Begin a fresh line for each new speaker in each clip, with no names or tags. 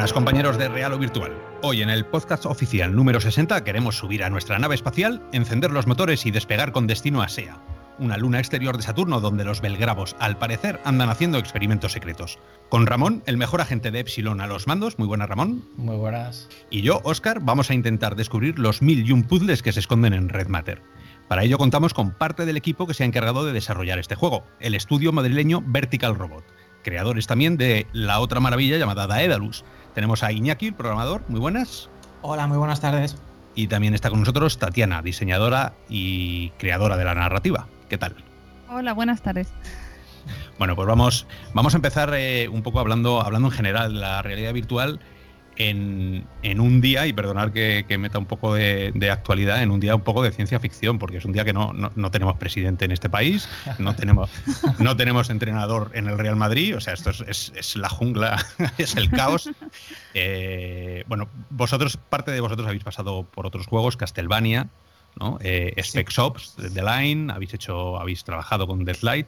Buenas compañeros de Real o Virtual. Hoy en el podcast oficial número 60 queremos subir a nuestra nave espacial, encender los motores y despegar con destino a SEA, una luna exterior de Saturno donde los belgravos, al parecer, andan haciendo experimentos secretos. Con Ramón, el mejor agente de Epsilon a los mandos. Muy buenas, Ramón.
Muy buenas.
Y yo, Oscar, vamos a intentar descubrir los mil y un puzzles que se esconden en Red Matter. Para ello contamos con parte del equipo que se ha encargado de desarrollar este juego, el estudio madrileño Vertical Robot creadores también de la otra maravilla llamada Daedalus. Tenemos a Iñaki, el programador, muy buenas.
Hola, muy buenas tardes.
Y también está con nosotros Tatiana, diseñadora y creadora de la narrativa. ¿Qué tal?
Hola, buenas tardes.
Bueno, pues vamos, vamos a empezar eh, un poco hablando, hablando en general de la realidad virtual en, un día, y perdonar que, meta un poco de, actualidad, en un día un poco de ciencia ficción, porque es un día que no, tenemos presidente en este país, no tenemos, no tenemos entrenador en el Real Madrid, o sea, esto es, la jungla, es el caos. Eh, bueno, vosotros, parte de vosotros habéis pasado por otros juegos, Castlevania, ¿no? Eh, Spec Ops, The Line, habéis hecho, habéis trabajado con Deathlight.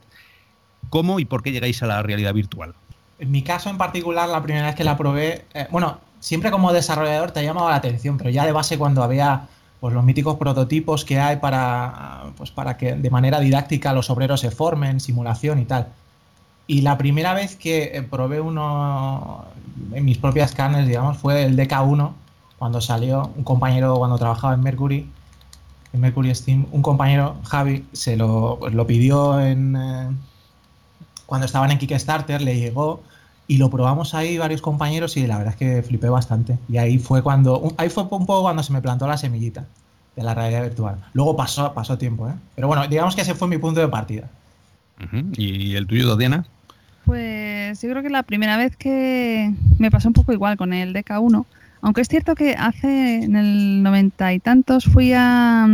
¿Cómo y por qué llegáis a la realidad virtual?
En mi caso en particular, la primera vez que la probé, eh, bueno, siempre como desarrollador te ha llamado la atención, pero ya de base cuando había pues, los míticos prototipos que hay para, pues, para que de manera didáctica los obreros se formen, simulación y tal. Y la primera vez que eh, probé uno en mis propias carnes, digamos, fue el DK1, cuando salió un compañero, cuando trabajaba en Mercury, en Mercury Steam, un compañero, Javi, se lo, pues, lo pidió en, eh, cuando estaban en Kickstarter, le llegó y lo probamos ahí varios compañeros y la verdad es que flipé bastante. Y ahí fue cuando, ahí fue un poco cuando se me plantó la semillita de la realidad virtual. Luego pasó, pasó tiempo, ¿eh? Pero bueno, digamos que ese fue mi punto de partida.
¿Y el tuyo, Diana?
Pues yo creo que la primera vez que me pasó un poco igual con el DK1, aunque es cierto que hace en el noventa y tantos fui a,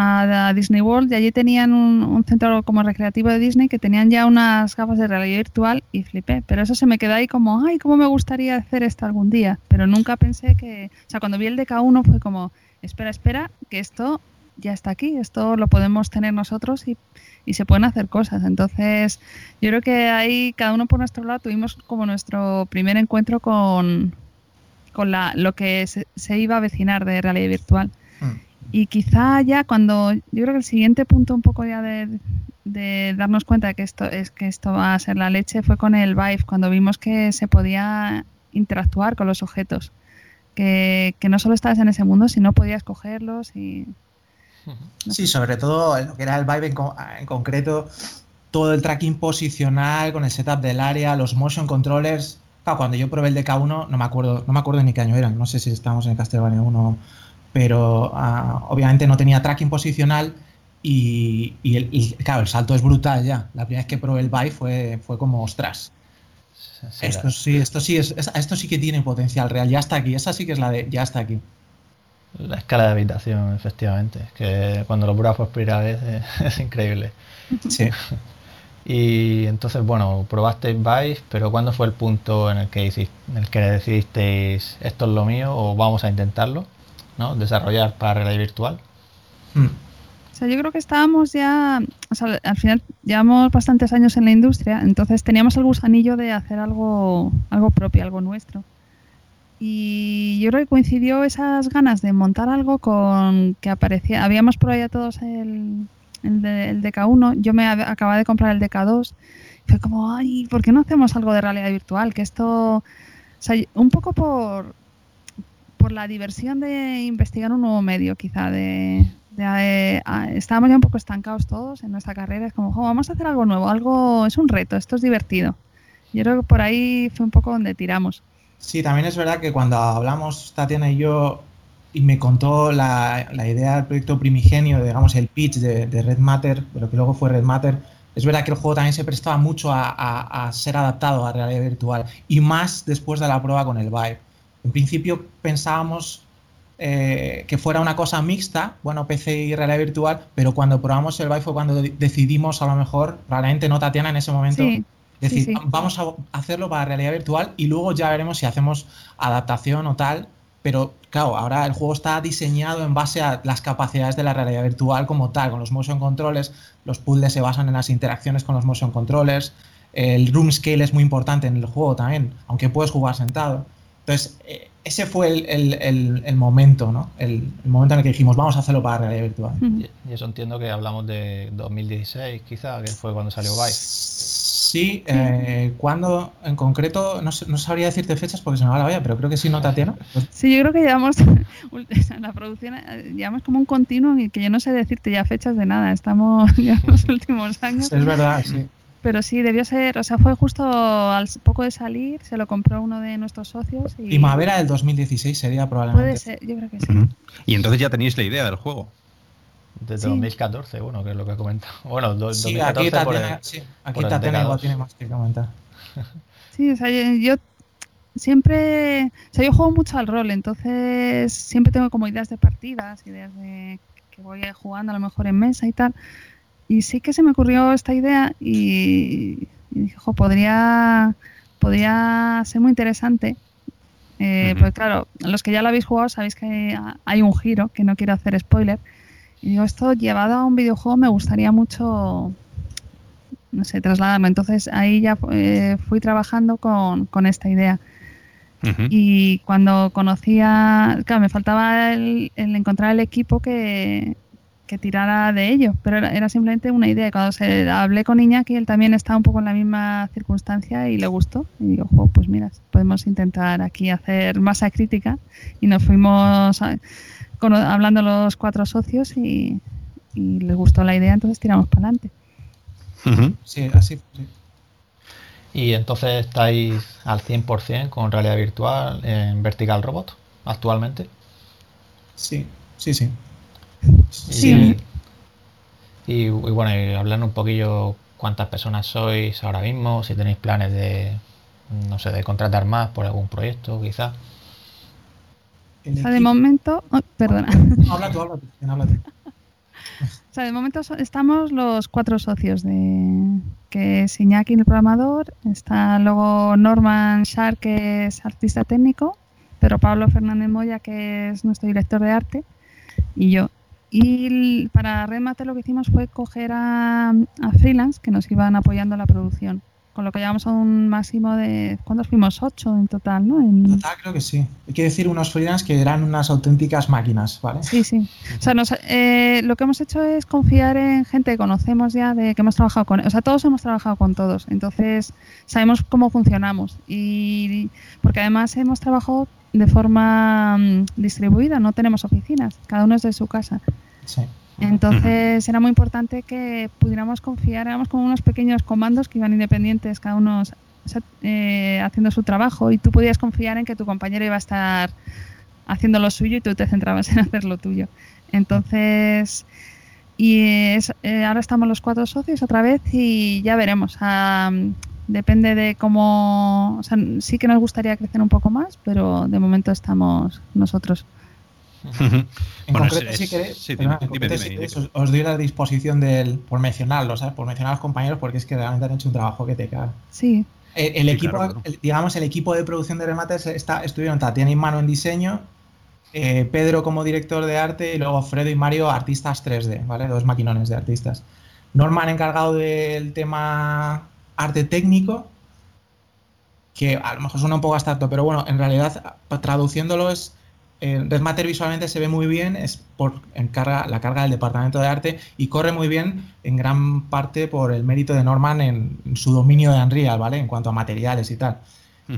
a Disney World y allí tenían un, centro como recreativo de Disney que tenían ya unas gafas de realidad virtual y flipé. Pero eso se me quedó ahí como, ay, ¿cómo me gustaría hacer esto algún día? Pero nunca pensé que, o sea, cuando vi el DK1 fue como, espera, espera, que esto ya está aquí, esto lo podemos tener nosotros y, y se pueden hacer cosas. Entonces, yo creo que ahí cada uno por nuestro lado tuvimos como nuestro primer encuentro con, con la, lo que se, iba a avecinar de realidad virtual. Y quizá ya cuando, yo creo que el siguiente punto un poco ya de, darnos cuenta de que esto es que esto va a ser la leche fue con el Vive, cuando vimos que se podía interactuar con los objetos, que, no solo estabas en ese mundo, sino podías cogerlos y...
Sí, sobre todo lo que era el Vive en, concreto, todo el tracking posicional con el setup del área, los motion controllers. cuando yo probé el DK1, no me acuerdo, no me acuerdo ni qué año eran, no sé si estábamos en Castlevania 1 pero ah, obviamente no tenía tracking posicional y, el, claro, el salto es brutal ya. La primera vez que probé el Vive fue, fue como ostras. esto sí, esto sí es, esto sí que tiene potencial real, ya está aquí, esa sí que es la de ya está aquí.
La escala de habitación, efectivamente, que cuando lo pruebas por primera vez es, increíble.
Sí.
Y entonces, bueno, probaste Vive, pero ¿cuándo fue el punto en el que, hiciste, en el que decidisteis esto es lo mío o vamos a intentarlo? ¿No? desarrollar para realidad virtual.
Hmm. O sea, yo creo que estábamos ya, o sea, al final llevamos bastantes años en la industria, entonces teníamos el gusanillo de hacer algo, algo propio, algo nuestro. Y yo creo que coincidió esas ganas de montar algo con que aparecía, habíamos probado ya todos el, el, DK1, yo me acababa de comprar el DK2, fue como, ay, ¿por qué no hacemos algo de realidad virtual? Que esto, o sea, un poco por, por la diversión de investigar un nuevo medio, quizá, de, eh, estábamos ya un poco estancados todos en nuestra carrera, es como, vamos a hacer algo nuevo, algo, es un reto, esto es divertido. Yo creo que por ahí fue un poco donde tiramos.
Sí, también es verdad que cuando hablamos Tatiana y yo y me contó la, idea del proyecto primigenio, digamos el pitch de, Red Matter, pero que luego fue Red Matter, es verdad que el juego también se prestaba mucho a, a, ser adaptado a realidad virtual y más después de la prueba con el Vive. En principio pensábamos eh, que fuera una cosa mixta, bueno, PC y realidad virtual, pero cuando probamos el Vive fue cuando decidimos a lo mejor, probablemente no Tatiana en ese momento, decir, vamos a hacerlo para realidad virtual y luego ya veremos si hacemos adaptación o tal, pero claro, ahora el juego está diseñado en base a las capacidades de la realidad virtual como tal, con los motion controllers, los puzzles se basan en las interacciones con los motion controllers, el room scale es muy importante en el juego también, aunque puedes jugar sentado. Entonces, eh, ese fue el, momento, ¿no? El, momento en el que dijimos, vamos a hacerlo para realidad virtual.
Y eso entiendo que hablamos de 2016, quizá, que fue cuando salió Vice.
Sí, eh, cuando en concreto, no, no, sabría decirte fechas porque se me va la olla, pero creo que sí, ¿no, Tatiana?
Sí, yo creo que llevamos, la producción, eh, llevamos como un continuo y que yo no sé decirte ya fechas de nada, estamos ya en los últimos años.
Es verdad, sí.
Pero sí, debió ser, o sea, fue justo al poco de salir, se lo compró uno de nuestros socios. Y...
Primavera del 2016 sería probablemente.
Puede ser, yo creo que sí.
Y entonces ya tenéis la idea del juego.
Desde 2014, bueno, que es lo que he comentado. Bueno,
sí, 2014 aquí Tatiana, sí, aquí Tatiana igual tiene más que comentar.
Sí, o sea, yo siempre, o sea, yo juego mucho al rol, entonces siempre tengo como ideas de partidas, ideas de que voy jugando a lo mejor en mesa y tal. Y sí que se me ocurrió esta idea y, dije, jo, podría, podría ser muy interesante. Eh, Pues claro, los que ya lo habéis jugado sabéis que hay un giro, que no quiero hacer spoiler. Y digo, esto llevado a un videojuego me gustaría mucho, no sé, trasladarlo. Entonces ahí ya eh, fui trabajando con, con esta idea. Y cuando conocía, claro, me faltaba el encontrar el equipo que, que tirara de ello, pero era, simplemente una idea. Cuando se hablé con Iñaki, él también estaba un poco en la misma circunstancia y le gustó. Y digo, pues mira, podemos intentar aquí hacer masa crítica. Y nos fuimos hablando los cuatro socios y, y, les gustó la idea, entonces tiramos para adelante.
Sí, así
Y entonces estáis al 100% con realidad virtual en Vertical Robot actualmente.
Sí, sí, sí.
Sí. Y, bueno, y hablar un poquillo cuántas personas sois ahora mismo, si tenéis planes de, no sé, de contratar más por algún proyecto, quizás.
O sea, de momento, oh, perdona.
Habla tú, habla tú,
O sea, de momento estamos los cuatro socios de que es Iñaki el programador, está luego Norman Shark que es artista técnico, pero Pablo Fernández Moya que es nuestro director de arte y yo. Y para Remate lo que hicimos fue coger a, freelance que nos iban apoyando en la producción. Con lo que llevamos a un máximo de. ¿Cuántos fuimos? Ocho en total, ¿no? En
total creo que sí. Hay que decir unos freelance que eran unas auténticas máquinas, ¿vale?
Sí, sí. O sea, eh, lo que hemos hecho es confiar en gente que conocemos ya, de que hemos trabajado con. O sea, todos hemos trabajado con todos. Entonces, sabemos cómo funcionamos. Y. Porque además hemos trabajado de forma mm, distribuida, no tenemos oficinas, cada uno es de su casa. Entonces era muy importante que pudiéramos confiar, éramos como unos pequeños comandos que iban independientes, cada uno eh, haciendo su trabajo y tú podías confiar en que tu compañero iba a estar haciendo lo suyo y tú te centrabas en hacer lo tuyo. Entonces, y eh, ahora estamos los cuatro socios otra vez y ya veremos. Ah, depende de cómo, o sea, sí que nos gustaría crecer un poco más, pero de momento estamos nosotros.
En concreto, si queréis, os doy la disposición del, por mencionarlo, ¿sabes? por mencionar a los compañeros, porque es que realmente han hecho un trabajo que te cae.
Sí.
El, equipo, digamos, el equipo de producción de remates está, estuvieron Tatiana y Mano en diseño, eh, Pedro como director de arte y luego Fredo y Mario artistas 3D, ¿vale? Dos maquinones de artistas. Norman encargado del tema arte técnico, que a lo mejor suena un poco abstracto, pero bueno, en realidad traduciéndolo es Red Matter visualmente se ve muy bien, es por encarga, la carga del departamento de arte y corre muy bien en gran parte por el mérito de Norman en, su dominio de Unreal, ¿vale? En cuanto a materiales y tal.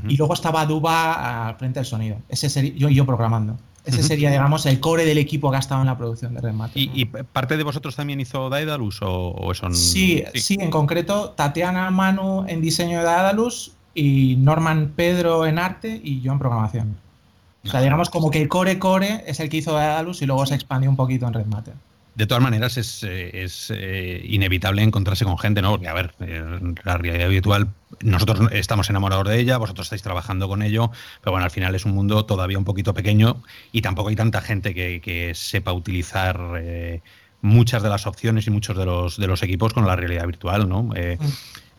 Y luego estaba Duba al frente del sonido. Ese sería yo, yo programando. Ese sería, digamos, el core del equipo que ha estado en la producción de Red
¿Y, parte de vosotros también hizo Daedalus o, eso
sí, sí, en concreto Tatiana Manu en diseño de Daedalus y Norman Pedro en arte y yo en programación. O sea, digamos como que el core core es el que hizo Daedalus y luego se expandió un poquito en Red Matter.
De todas maneras, es, eh, eh, inevitable encontrarse con gente, ¿no? Porque, a ver, eh, la realidad virtual, nosotros estamos enamorados de ella, vosotros estáis trabajando con ello, pero bueno, al final es un mundo todavía un poquito pequeño y tampoco hay tanta gente que, sepa utilizar muchas de las opciones y muchos de los, de los equipos con la realidad virtual, ¿no? Mm.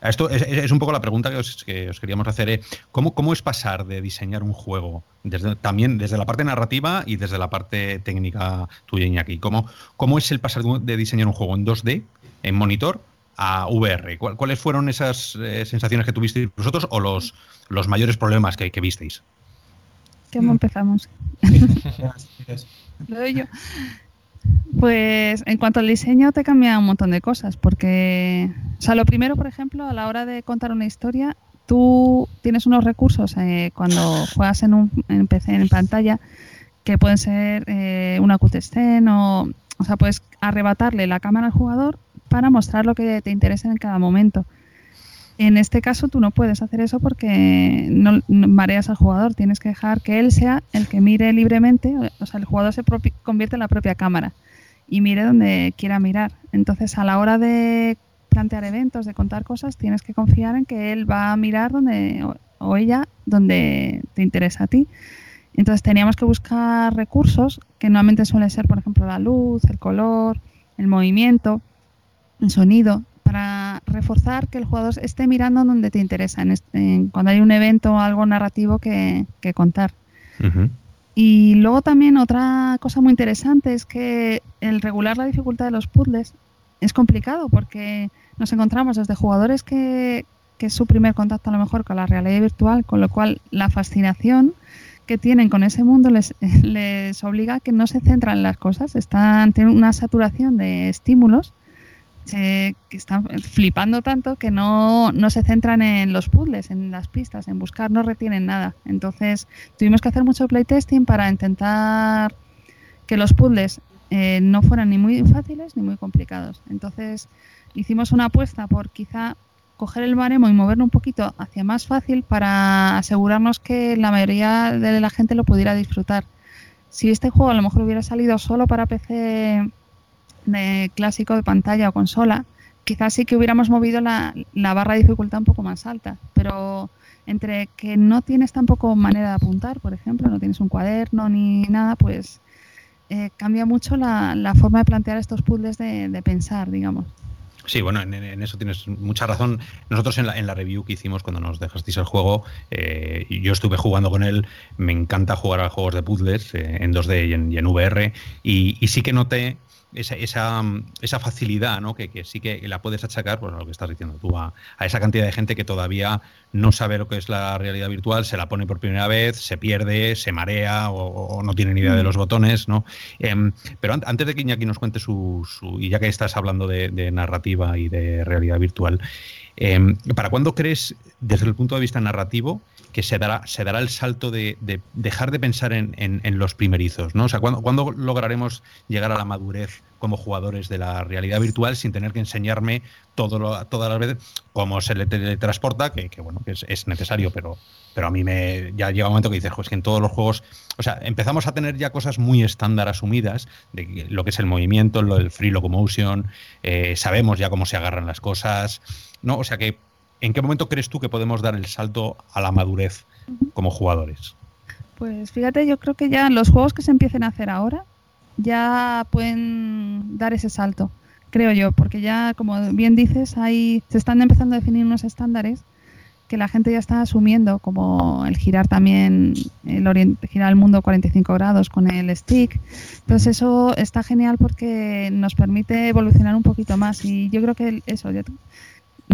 Esto es, un poco la pregunta que os, queríamos hacer. ¿eh? ¿Cómo, ¿Cómo, es pasar de diseñar un juego, desde, también desde la parte narrativa y desde la parte técnica tuya, Iñaki? ¿Cómo, ¿Cómo es el pasar de diseñar un juego en 2D, en monitor, a VR. ¿Cuáles fueron esas eh, sensaciones que tuvisteis vosotros o los, los mayores problemas que, que visteis?
¿Cómo empezamos? Lo doy yo. Pues en cuanto al diseño te cambia un montón de cosas, porque, o sea, lo primero, por ejemplo, a la hora de contar una historia, tú tienes unos recursos eh, cuando juegas en un en PC, en pantalla, que pueden ser eh, una cutscene o, o sea, puedes arrebatarle la cámara al jugador para mostrar lo que te interesa en cada momento. En este caso tú no puedes hacer eso porque no, mareas al jugador, tienes que dejar que él sea el que mire libremente, o sea, el jugador se convierte en la propia cámara y mire donde quiera mirar. Entonces, a la hora de plantear eventos, de contar cosas, tienes que confiar en que él va a mirar donde o ella donde te interesa a ti. Entonces teníamos que buscar recursos que normalmente suele ser, por ejemplo, la luz, el color, el movimiento, el sonido, para reforzar que el jugador esté mirando donde te interesa, en cuando hay un evento o algo narrativo que, contar. Y luego también otra cosa muy interesante es que el regular la dificultad de los puzzles es complicado porque nos encontramos desde jugadores que, que es su primer contacto a lo mejor con la realidad virtual, con lo cual la fascinación que tienen con ese mundo les, les obliga a que no se centran en las cosas, están, tienen una saturación de estímulos que están flipando tanto que no, no, se centran en los puzzles, en las pistas, en buscar, no retienen nada. Entonces tuvimos que hacer mucho playtesting para intentar que los puzzles eh, no fueran ni muy fáciles ni muy complicados. Entonces hicimos una apuesta por quizá coger el baremo y moverlo un poquito hacia más fácil para asegurarnos que la mayoría de la gente lo pudiera disfrutar. Si este juego a lo mejor hubiera salido solo para PC de clásico de pantalla o consola, quizás sí que hubiéramos movido la, barra de dificultad un poco más alta, pero entre que no tienes tampoco manera de apuntar, por ejemplo, no tienes un cuaderno ni nada, pues eh, cambia mucho la, forma de plantear estos puzzles de, pensar, digamos.
Sí, bueno, en, eso tienes mucha razón. Nosotros en la, en la review que hicimos cuando nos dejasteis el juego, eh, yo estuve jugando con él, me encanta jugar a juegos de puzzles eh, en 2D y en, en VR, y, sí que noté esa, esa, esa facilidad, ¿no? Que, que, sí que la puedes achacar, pues lo que estás diciendo tú, a, esa cantidad de gente que todavía no sabe lo que es la realidad virtual, se la pone por primera vez, se pierde, se marea o, no tiene ni idea de mm. los botones, ¿no? Em, pero antes de que Iñaki nos cuente su, y ya que estás hablando de, narrativa y de realidad virtual, em, ¿para cuándo crees, desde el punto de vista narrativo, que se dará, se dará el salto de, dejar de pensar en, los primerizos, ¿no? O sea, ¿cuándo, lograremos llegar a la madurez como jugadores de la realidad virtual sin tener que enseñarme todo todas las veces cómo se le teletransporta, que, que bueno, que es, necesario, pero, pero a mí me ya llega un momento que dices, pues que en todos los juegos, o sea, empezamos a tener ya cosas muy estándar asumidas de lo que es el movimiento, lo del free locomotion, eh, sabemos ya cómo se agarran las cosas, ¿no? O sea que ¿en qué momento crees tú que podemos dar el salto a la madurez como jugadores?
Pues fíjate, yo creo que ya los juegos que se empiecen a hacer ahora ya pueden dar ese salto, creo yo, porque ya, como bien dices, hay, se están empezando a definir unos estándares que la gente ya está asumiendo, como el girar también, el girar el mundo 45 grados con el stick. Entonces eso está genial porque nos permite evolucionar un poquito más y yo creo que eso,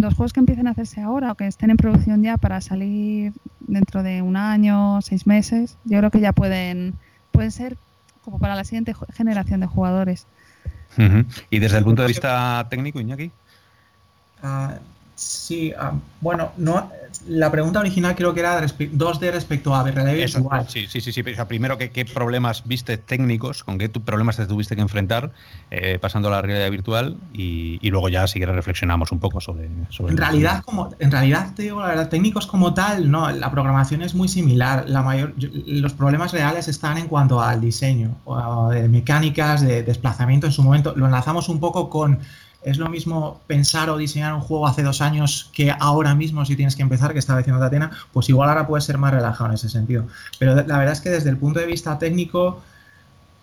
los juegos que empiecen a hacerse ahora o que estén en producción ya para salir dentro de un año, seis meses, yo creo que ya pueden, pueden ser como para la siguiente generación de jugadores.
Y desde el punto de vista técnico, Iñaki.
Uh, Sí, ah, bueno, no, la pregunta original creo que era 2D respecto a realidad virtual.
Sí, sí, sí, sí. primero, ¿qué, problemas viste técnicos, con qué problemas te tuviste que enfrentar eh, pasando a la realidad virtual? Y, luego ya si quieres reflexionamos un poco sobre, sobre
en realidad, como, en realidad, te digo, la verdad, técnicos como tal, no, la programación es muy similar. La mayor, los problemas reales están en cuanto al diseño, o de mecánicas, de desplazamiento en su momento. Lo enlazamos un poco con es lo mismo pensar o diseñar un juego hace dos años que ahora mismo si tienes que empezar, que estaba diciendo Tatena, pues igual ahora puedes ser más relajado en ese sentido. Pero la verdad es que desde el punto de vista técnico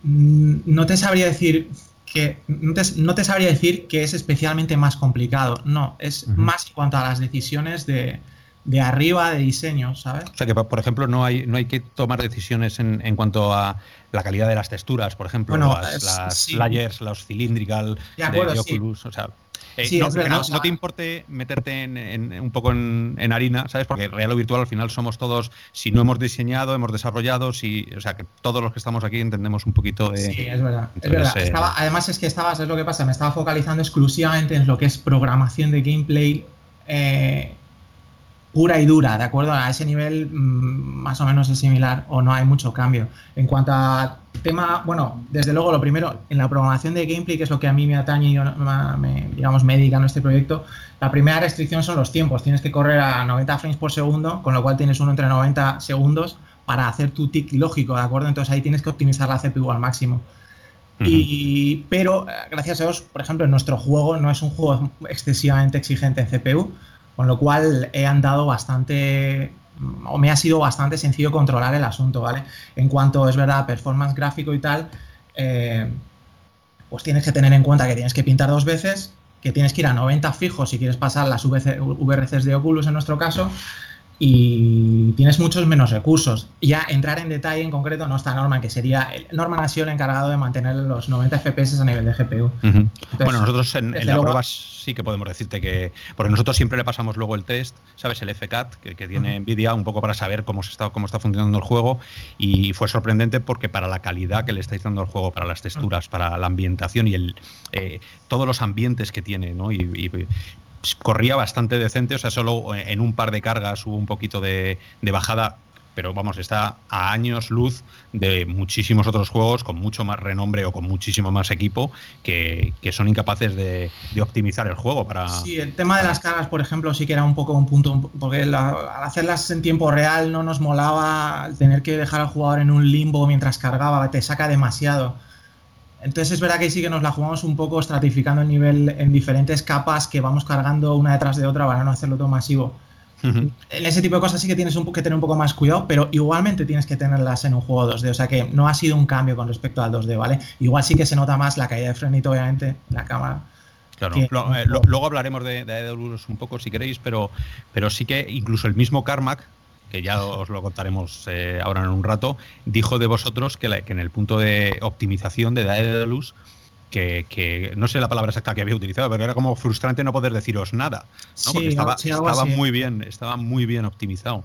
mm, no te sabría decir que no te, sabría decir que es especialmente más complicado. No, es más en cuanto a las decisiones de, de arriba de diseño, ¿sabes?
O sea que, por ejemplo, no hay, no hay que tomar decisiones en, en cuanto a la calidad de las texturas, por ejemplo, las, layers, los cylindrical de, Oculus, o sea, eh, no, no, te importe meterte en, un poco en, harina, ¿sabes? Porque real o virtual al final somos todos, si no hemos diseñado, hemos desarrollado, si, o sea, que todos los que estamos aquí entendemos un poquito de...
Sí, es verdad. Es verdad. además es que estabas, es lo que pasa, me estaba focalizando exclusivamente en lo que es programación de gameplay. Eh, pura y dura, ¿de acuerdo? A ese nivel mm, más o menos es similar o no hay mucho cambio. En cuanto a tema, bueno, desde luego lo primero, en la programación de gameplay, que es lo que a mí me atañe y me, digamos, me dedican a este proyecto, la primera restricción son los tiempos. Tienes que correr a 90 frames por segundo, con lo cual tienes uno entre 90 segundos para hacer tu tick lógico, ¿de acuerdo? Entonces ahí tienes que optimizar la CPU al máximo. y, pero, eh, gracias a Dios, por ejemplo, en nuestro juego no es un juego excesivamente exigente en CPU, con lo cual he andado bastante, o me ha sido bastante sencillo controlar el asunto, ¿vale? En cuanto, es verdad, performance gráfico y tal, eh, pues tienes que tener en cuenta que tienes que pintar dos veces, que tienes que ir a 90 fijos si quieres pasar las VRCs de Oculus en nuestro caso, y tienes muchos menos recursos. Ya entrar en detalle en concreto no está Norman, que sería Norman ha sido el encargado de mantener los 90 FPS a nivel de GPU.
bueno, nosotros en, la prueba sí que podemos decirte que, porque nosotros siempre le pasamos luego el test, ¿sabes? El FCAT que, que tiene Nvidia un poco para saber cómo, se está, cómo está funcionando el juego y fue sorprendente porque para la calidad que le estáis dando al juego, para las texturas, para la ambientación y el, eh, todos los ambientes que tiene, ¿no? y, corría bastante decente, o sea, solo en un par de cargas hubo un poquito de, bajada, pero vamos, está a años luz de muchísimos otros juegos con mucho más renombre o con muchísimo más equipo que, son incapaces de, optimizar el juego para...
Sí, el tema de las cargas, por ejemplo, sí que era un poco un punto, porque al hacerlas en tiempo real no nos molaba tener que dejar al jugador en un limbo mientras cargaba, te saca demasiado. Entonces es verdad que sí que nos la jugamos un poco estratificando el nivel en diferentes capas que vamos cargando una detrás de otra para no hacerlo todo masivo. En ese tipo de cosas sí que tienes que tener un poco más cuidado, pero igualmente tienes que tenerlas en un juego 2D. O sea que no ha sido un cambio con respecto al 2D, ¿vale? Igual sí que se nota más la caída de frenito, obviamente, la cámara.
Claro, eh, luego hablaremos de, de un poco si queréis, pero, pero sí que incluso el mismo Carmack, que ya os lo contaremos eh, ahora en un rato, dijo de vosotros que, en el punto de optimización de Daedalus, que, que no sé la palabra exacta que había utilizado, pero era como frustrante no poder deciros nada, ¿no? porque estaba, muy bien, estaba muy bien optimizado.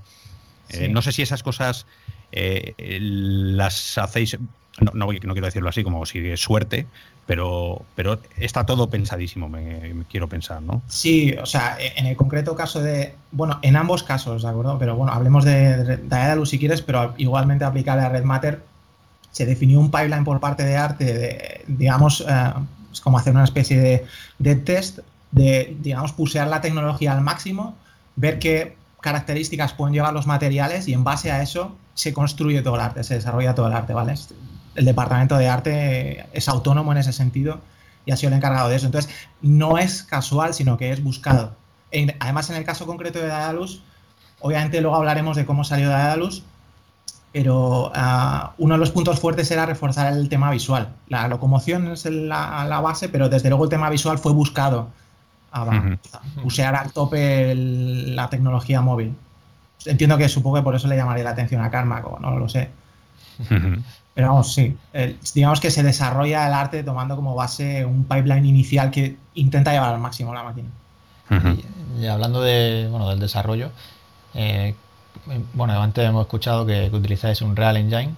Eh, no sé si esas cosas eh, las hacéis, no, no, quiero decirlo así como si es suerte, pero, pero está todo pensadísimo, me, quiero pensar, ¿no?
Sí, o sea, en el concreto caso de, bueno, en ambos casos, ¿de acuerdo? Pero bueno, hablemos de, Daedalus si quieres, pero igualmente aplicable a Red Matter, se definió un pipeline por parte de Arte, de, digamos, eh, es como hacer una especie de, de test, de, digamos, pusear la tecnología al máximo, ver qué características pueden llevar los materiales y en base a eso se construye todo el arte, se desarrolla todo el arte, ¿vale? El departamento de arte es autónomo en ese sentido y ha sido el encargado de eso. Entonces, no es casual, sino que es buscado. además, en el caso concreto de Daedalus, obviamente luego hablaremos de cómo salió Daedalus, pero ah, uno de los puntos fuertes era reforzar el tema visual. La locomoción es la, base, pero desde luego el tema visual fue buscado. a usear al tope la tecnología móvil. Entiendo que supongo que por eso le llamaría la atención a Karma, no lo sé. Pero vamos, sí. digamos que se desarrolla el arte tomando como base un pipeline inicial que intenta llevar al máximo la máquina.
y, hablando de, bueno, del desarrollo, eh, bueno, antes hemos escuchado que, utilizáis un Real Engine.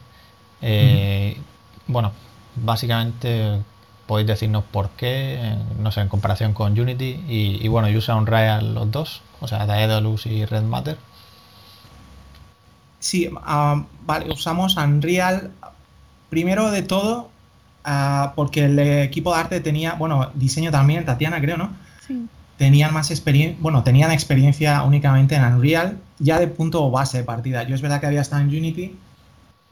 Eh, bueno, básicamente podéis decirnos por qué, no sé, en comparación con Unity. Y, bueno, y usa Unreal los dos, o sea, Daedalus y Red Matter.
Sí, ah, vale, usamos Unreal Primero de todo, ah, porque el equipo de arte tenía, bueno, diseño también, Tatiana creo, ¿no? Sí. Tenían más experiencia, bueno, tenían experiencia únicamente en Unreal, ya de punto base de partida. Yo es verdad que había estado en Unity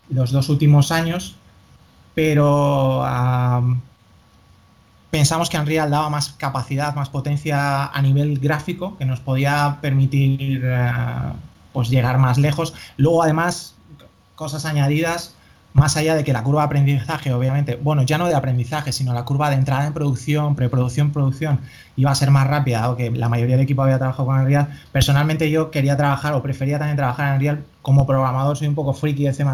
los dos últimos años, pero pensamos que Unreal daba más capacidad, más potencia a nivel gráfico, que nos podía permitir eh, pues llegar más lejos. Luego, además, cosas añadidas más allá de que la curva de aprendizaje, obviamente, bueno, ya no de aprendizaje, sino la curva de entrada en producción, preproducción, producción, iba a ser más rápida, dado que la mayoría del equipo había trabajado con Unreal. Personalmente yo quería trabajar o prefería también trabajar en Unreal como programador, soy un poco friki de C++,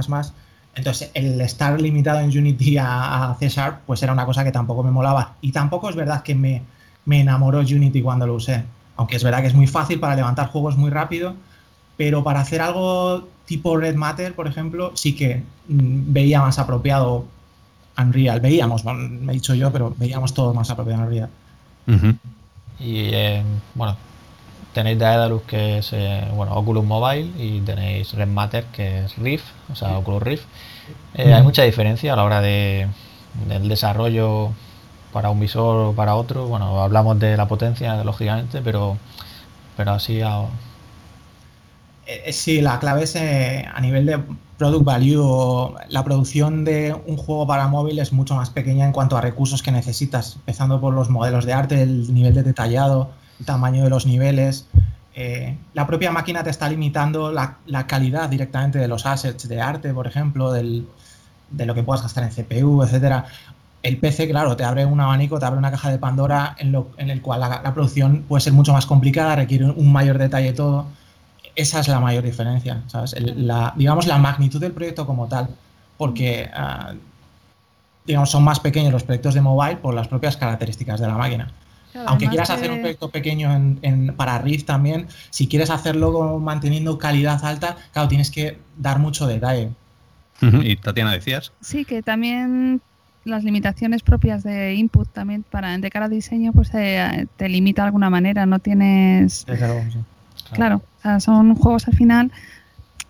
entonces el estar limitado en Unity a, a César, pues era una cosa que tampoco me molaba. Y tampoco es verdad que me, me enamoró Unity cuando lo usé, aunque es verdad que es muy fácil para levantar juegos muy rápido, pero para hacer algo tipo Red Matter, por ejemplo, sí que mm, veía más apropiado Unreal. Veíamos, me he dicho yo, pero veíamos todo más apropiado Unreal.
Y eh, bueno, tenéis Daedalus que es eh, bueno, Oculus Mobile y tenéis Red Matter que es Rift, o sea, Oculus Rift. Eh, hay mucha diferencia a la hora de, del desarrollo para un visor o para otro. Bueno, hablamos de la potencia, lógicamente, pero, pero así
sí, la clave es eh, a nivel de product value. La producción de un juego para móvil es mucho más pequeña en cuanto a recursos que necesitas, empezando por los modelos de arte, el nivel de detallado, el tamaño de los niveles. Eh, la propia máquina te está limitando la, calidad directamente de los assets de arte, por ejemplo, de lo que puedas gastar en CPU, etcétera. El PC, claro, te abre un abanico, te abre una caja de Pandora en, lo, en el cual la, producción puede ser mucho más complicada, requiere un mayor detalle todo esa es la mayor diferencia, ¿sabes? la, digamos, la magnitud del proyecto como tal, porque, ah, digamos, son más pequeños los proyectos de mobile por las propias características de la máquina. Aunque quieras hacer un proyecto pequeño en, para Rift también, si quieres hacerlo manteniendo calidad alta, claro, tienes que dar mucho detalle.
¿Y Tatiana decías?
Sí, que también las limitaciones propias de input también para de cara a diseño pues te, te limita de alguna manera, no tienes... Claro, claro son juegos al final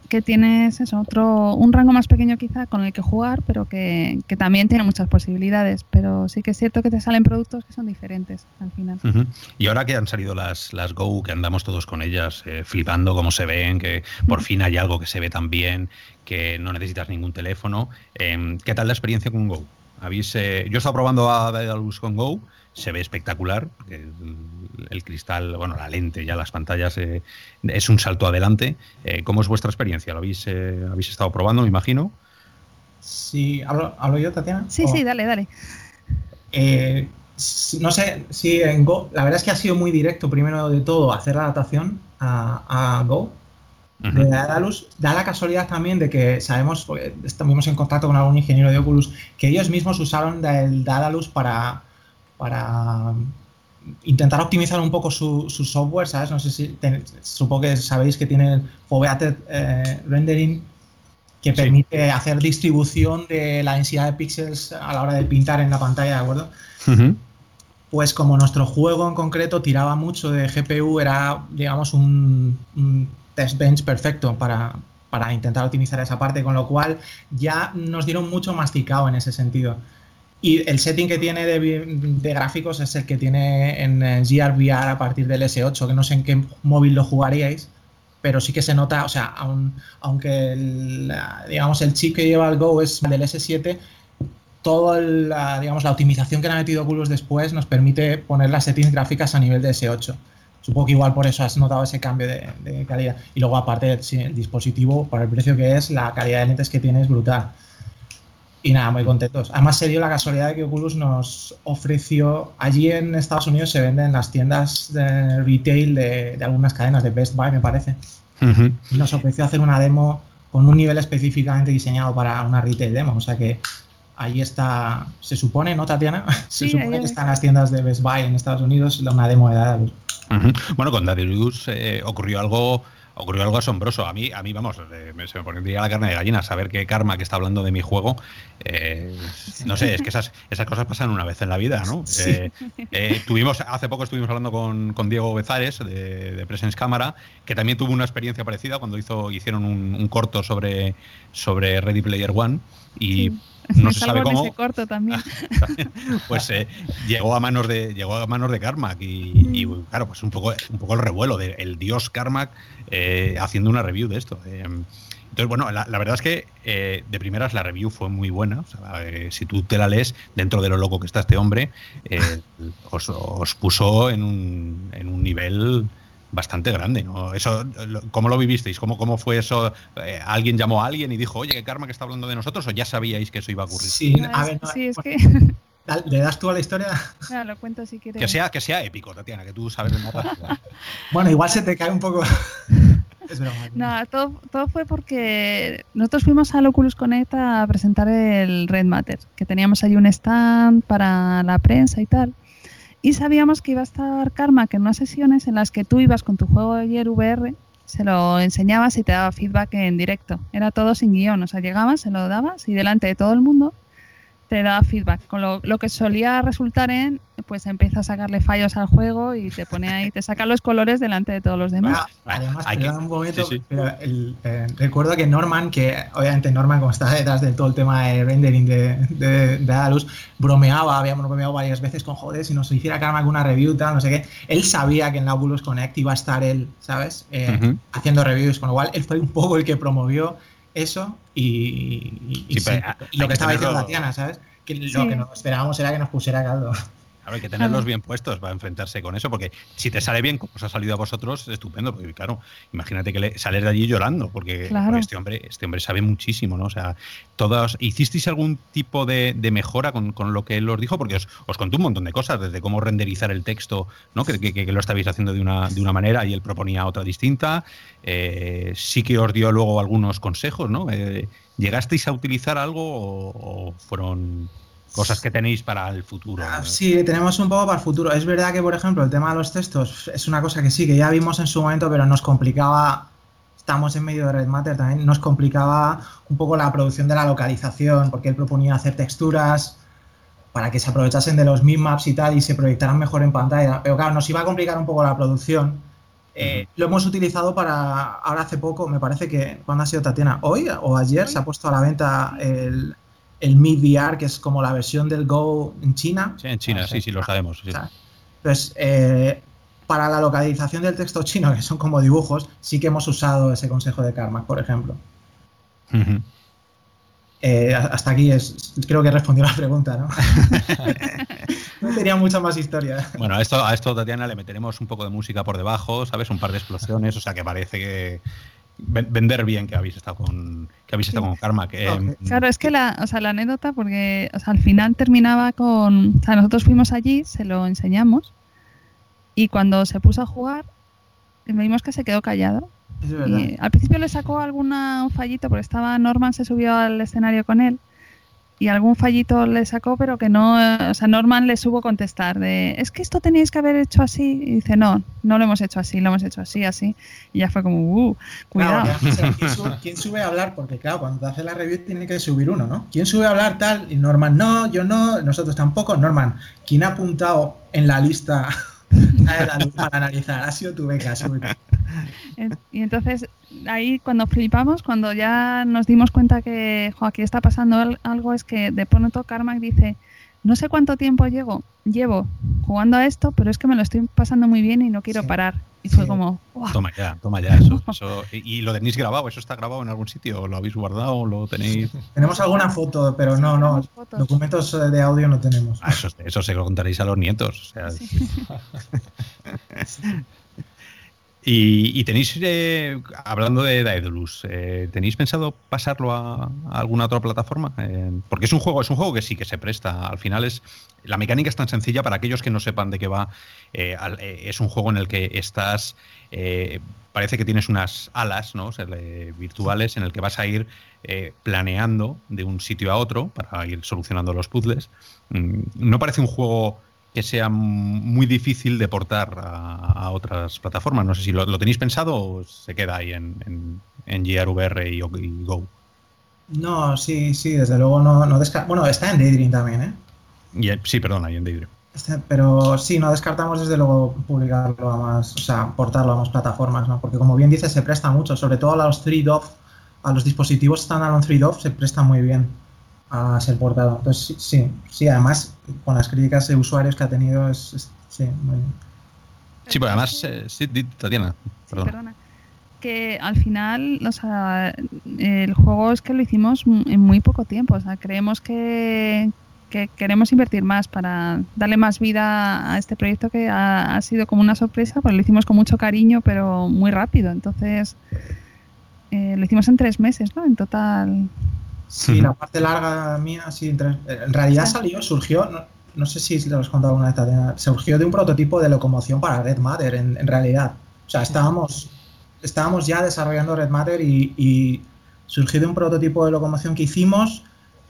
que tienes eso, otro, un rango más pequeño quizá con el que jugar, pero que, también tiene muchas posibilidades. Pero sí que es cierto que te salen productos que son diferentes al final.
Y ahora que han salido las, las Go, que andamos todos con ellas, eh, flipando cómo se ven, que por fin hay algo que se ve tan bien, que no necesitas ningún teléfono. Em, ¿Qué tal la experiencia con Go? ¿Habéis, eh, yo he estado probando a Daedalus con Go se ve espectacular. El, cristal, bueno, la lente, ya las pantallas, eh, es un salto adelante. Eh, ¿Cómo es vuestra experiencia? ¿Lo habéis, eh, habéis estado probando, me imagino?
Sí, ¿hablo, yo, Tatiana?
Sí, sí, dale, dale.
no sé si en Go, la verdad es que ha sido muy directo, primero de todo, hacer la adaptación a, Go. De Daedalus, da la casualidad también de que sabemos, porque estuvimos en contacto con algún ingeniero de Oculus, que ellos mismos usaron el Daedalus para, para intentar optimizar un poco su, software, ¿sabes? No sé si, supongo que sabéis que tiene Foveated eh, Rendering, que permite hacer distribución de la densidad de píxeles a la hora de pintar en la pantalla, ¿de acuerdo? Pues como nuestro juego en concreto tiraba mucho de GPU, era, digamos, un, test bench perfecto para, para intentar optimizar esa parte, con lo cual ya nos dieron mucho masticado en ese sentido. Y el setting que tiene de, gráficos es el que tiene en GRVR a partir del S8, que no sé en qué móvil lo jugaríais, pero sí que se nota, o sea, aunque el, digamos el chip que lleva el Go es del S7, toda la, digamos, la optimización que han metido Oculus después nos permite poner las settings gráficas a nivel de S8. Supongo que igual por eso has notado ese cambio de, calidad. Y luego aparte el dispositivo, por el precio que es, la calidad de lentes que tiene es brutal. Y nada, muy contentos. Además se dio la casualidad de que Oculus nos ofreció, allí en Estados Unidos se venden las tiendas de retail de, algunas cadenas, de Best Buy me parece. Y nos ofreció hacer una demo con un nivel específicamente diseñado para una retail demo. O sea que ahí está, se supone, ¿no, Tatiana? se supone que están las tiendas de Best Buy en Estados Unidos, una demo de Daedalus.
Bueno, con Daedalus eh, ocurrió algo ocurrió algo asombroso. A mí, a mí vamos, eh, se me pondría la carne de gallina saber que Karma, que está hablando de mi juego, eh, no sé, es que esas, esas cosas pasan una vez en la vida, ¿no? Eh, tuvimos, hace poco estuvimos hablando con, Diego Bezares de, de, Presence Cámara, que también tuvo una experiencia parecida cuando hizo, hicieron un, corto sobre, sobre Ready Player One y no se sabe cómo.
corto también.
pues eh, llegó a manos de llegó a manos de Carmack y, mm. claro, pues un poco un poco el revuelo del dios Carmack eh, haciendo una review de esto. Eh, entonces, bueno, la, verdad es que de primeras la review fue muy buena. si tú te la lees, dentro de lo loco que está este hombre, os, puso en un, en un nivel bastante grande, ¿no? Eso, ¿cómo lo vivisteis? ¿Cómo, cómo fue eso? Eh, ¿Alguien llamó a alguien y dijo, oye, que Karma que está hablando de nosotros o ya sabíais que eso iba a ocurrir?
Sí, a ver,
sí, es que...
¿Le das tú a la historia?
Claro, lo cuento si quieres.
Que sea, que sea épico, Tatiana, que tú sabes de nada.
bueno, igual se te cae un poco.
es broma. No, todo, todo, fue porque nosotros fuimos al Oculus Connect a presentar el Red Matter, que teníamos ahí un stand para la prensa y tal. Y sabíamos que iba a estar Karma, que en unas sesiones en las que tú ibas con tu juego de ayer VR, se lo enseñabas y te daba feedback en directo. Era todo sin guion, o sea, llegabas, se lo dabas y delante de todo el mundo te da feedback, con lo, lo, que solía resultar en, pues empieza a sacarle fallos al juego y te pone ahí, te saca los colores delante de todos los demás.
además, un momento, Pero eh, recuerdo que Norman, que obviamente Norman, como está detrás de todo el tema de rendering de, de, de Alus, bromeaba, habíamos bromeado varias veces con joder, si nos hiciera Karma alguna review, tal, no sé qué. Él sabía que en la Oculus Connect iba a estar él, ¿sabes? Eh, haciendo reviews, con lo cual él fue un poco el que promovió eso y, lo que estaba diciendo Tatiana, ¿sabes? Que lo que nos esperábamos era que nos pusiera caldo
hay que tenerlos bien puestos para enfrentarse con eso, porque si te sale bien, como os ha salido a vosotros, estupendo, porque claro, imagínate que le, sales de allí llorando, porque, este hombre, este hombre sabe muchísimo, ¿no? O sea, todos, ¿hicisteis algún tipo de, mejora con, lo que él os dijo? Porque os, os, contó un montón de cosas, desde cómo renderizar el texto, ¿no? Que, que, lo estabais haciendo de una, de una manera y él proponía otra distinta. Eh, sí que os dio luego algunos consejos, ¿no? Eh, ¿Llegasteis a utilizar algo o fueron cosas que tenéis para el futuro.
Ah, sí, tenemos un poco para el futuro. Es verdad que, por ejemplo, el tema de los textos es una cosa que sí, que ya vimos en su momento, pero nos complicaba, estamos en medio de Red Matter también, nos complicaba un poco la producción de la localización, porque él proponía hacer texturas para que se aprovechasen de los maps y tal y se proyectaran mejor en pantalla. Pero claro, nos iba a complicar un poco la producción. Eh, lo hemos utilizado para, ahora hace poco, me parece que, ¿cuándo ha sido Tatiana? ¿Hoy o ayer se ha puesto a la venta el, el Mi VR, que es como la versión del Go en China.
Sí, en China, sí, sí, lo sabemos. Sí.
Pues eh, para la localización del texto chino, que son como dibujos, sí que hemos usado ese consejo de Karma, por ejemplo. Eh, hasta aquí es, creo que respondió la pregunta, ¿no? no tenía mucha más historia.
Bueno, a esto, a esto, Tatiana, le meteremos un poco de música por debajo, ¿sabes? Un par de explosiones, o sea que parece que, vender bien que habéis estado con que habéis estado con Karma que,
em, claro es que la, o sea, la anécdota porque o sea, al final terminaba con o sea, nosotros fuimos allí se lo enseñamos y cuando se puso a jugar vimos que se quedó callado. Al principio le sacó alguna fallito porque estaba Norman se subió al escenario con él y algún fallito le sacó, pero que no, o sea, Norman le supo contestar de, es que esto tenéis que haber hecho así. Y dice, no, no lo hemos hecho así, lo hemos hecho así, así. Y ya fue como, uh, cuidado.
¿quién, sube, a hablar? Porque claro, cuando te hace la review tiene que subir uno, ¿no? ¿Quién sube a hablar tal? Y Norman, no, yo no, nosotros tampoco. Norman, ¿quién ha apuntado en la lista para analizar? Ha sido tu beca, sube.
Y entonces ahí cuando flipamos, cuando ya nos dimos cuenta que aquí está pasando algo, es que de pronto Carmack dice, no sé cuánto tiempo llevo, llevo jugando a esto, pero es que me lo estoy pasando muy bien y no quiero parar. Y fue como,
toma ya, toma ya eso, y, lo tenéis grabado? ¿Eso está grabado en algún sitio? ¿Lo habéis guardado? ¿Lo tenéis?
Tenemos alguna foto, pero no, no, documentos de audio no tenemos.
Ah, eso, eso se lo contaréis a los nietos. O sea, Y, tenéis, eh, hablando de Daedalus, eh, ¿tenéis pensado pasarlo a, alguna otra plataforma? Eh, porque es un juego, es un juego que sí que se presta. Al final es la mecánica es tan sencilla para aquellos que no sepan de qué va. es un juego en el que estás, parece que tienes unas alas, ¿no? virtuales en el que vas a ir planeando de un sitio a otro para ir solucionando los puzzles. Mm, no parece un juego que sea muy difícil de portar a, otras plataformas. No sé si lo, tenéis pensado o se queda ahí en, en, en GRVR y, Go.
No, sí, sí, desde luego no, no Bueno, está en Daydream también,
¿eh? sí, perdón, ahí en Daydream.
Este, pero sí, no descartamos desde luego publicarlo a más, o sea, portarlo a más plataformas, ¿no? Porque como bien dices, se presta mucho, sobre todo a los 3 a los dispositivos standalone 3 se presta muy bien a ser portado. Entonces, sí, sí, además, con las críticas de usuarios que ha tenido, es, sí, muy
Sí, pero además, eh, sí, Tatiana, perdona.
Que al final, o sea, el juego es que lo hicimos en muy poco tiempo. O sea, creemos que, que queremos invertir más para darle más vida a este proyecto que ha, sido como una sorpresa, pues lo hicimos con mucho cariño, pero muy rápido. Entonces, eh, lo hicimos en tres meses, ¿no? En total.
Sí, la parte larga mía, sí, en, realidad salió, surgió, no, sé si lo has contado alguna vez, surgió de un prototipo de locomoción para Red Matter, en, realidad. O sea, estábamos, estábamos ya desarrollando Red Matter y, y surgió de un prototipo de locomoción que hicimos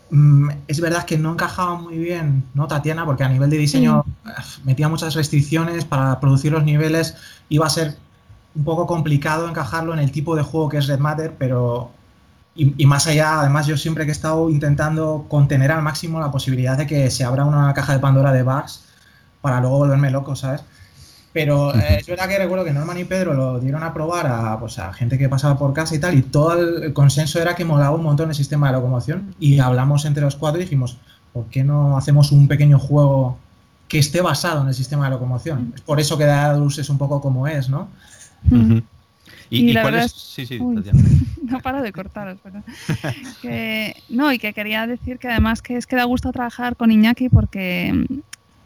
Mm, es verdad que no encajaba muy bien, ¿no, Tatiana? Porque a nivel de diseño metía muchas restricciones para producir los niveles. Iba a ser un poco complicado encajarlo en el tipo de juego que es Red Matter, pero. Y, más allá, además, yo siempre que he estado intentando contener al máximo la posibilidad de que se abra una caja de Pandora de bugs para luego volverme loco, ¿sabes? Pero eh, es verdad que recuerdo que Norman y Pedro lo dieron a probar a, pues, a gente que pasaba por casa y tal, y todo el consenso era que molaba un montón el sistema de locomoción. Y hablamos entre los cuatro y dijimos, ¿por qué no hacemos un pequeño juego que esté basado en el sistema de locomoción? Es por eso que Daedalus es un poco como es, ¿no?
¿Y, cuál es? Sí, sí, no paro de cortaros, pero... no, y que quería decir que además que es que da gusto trabajar con Iñaki porque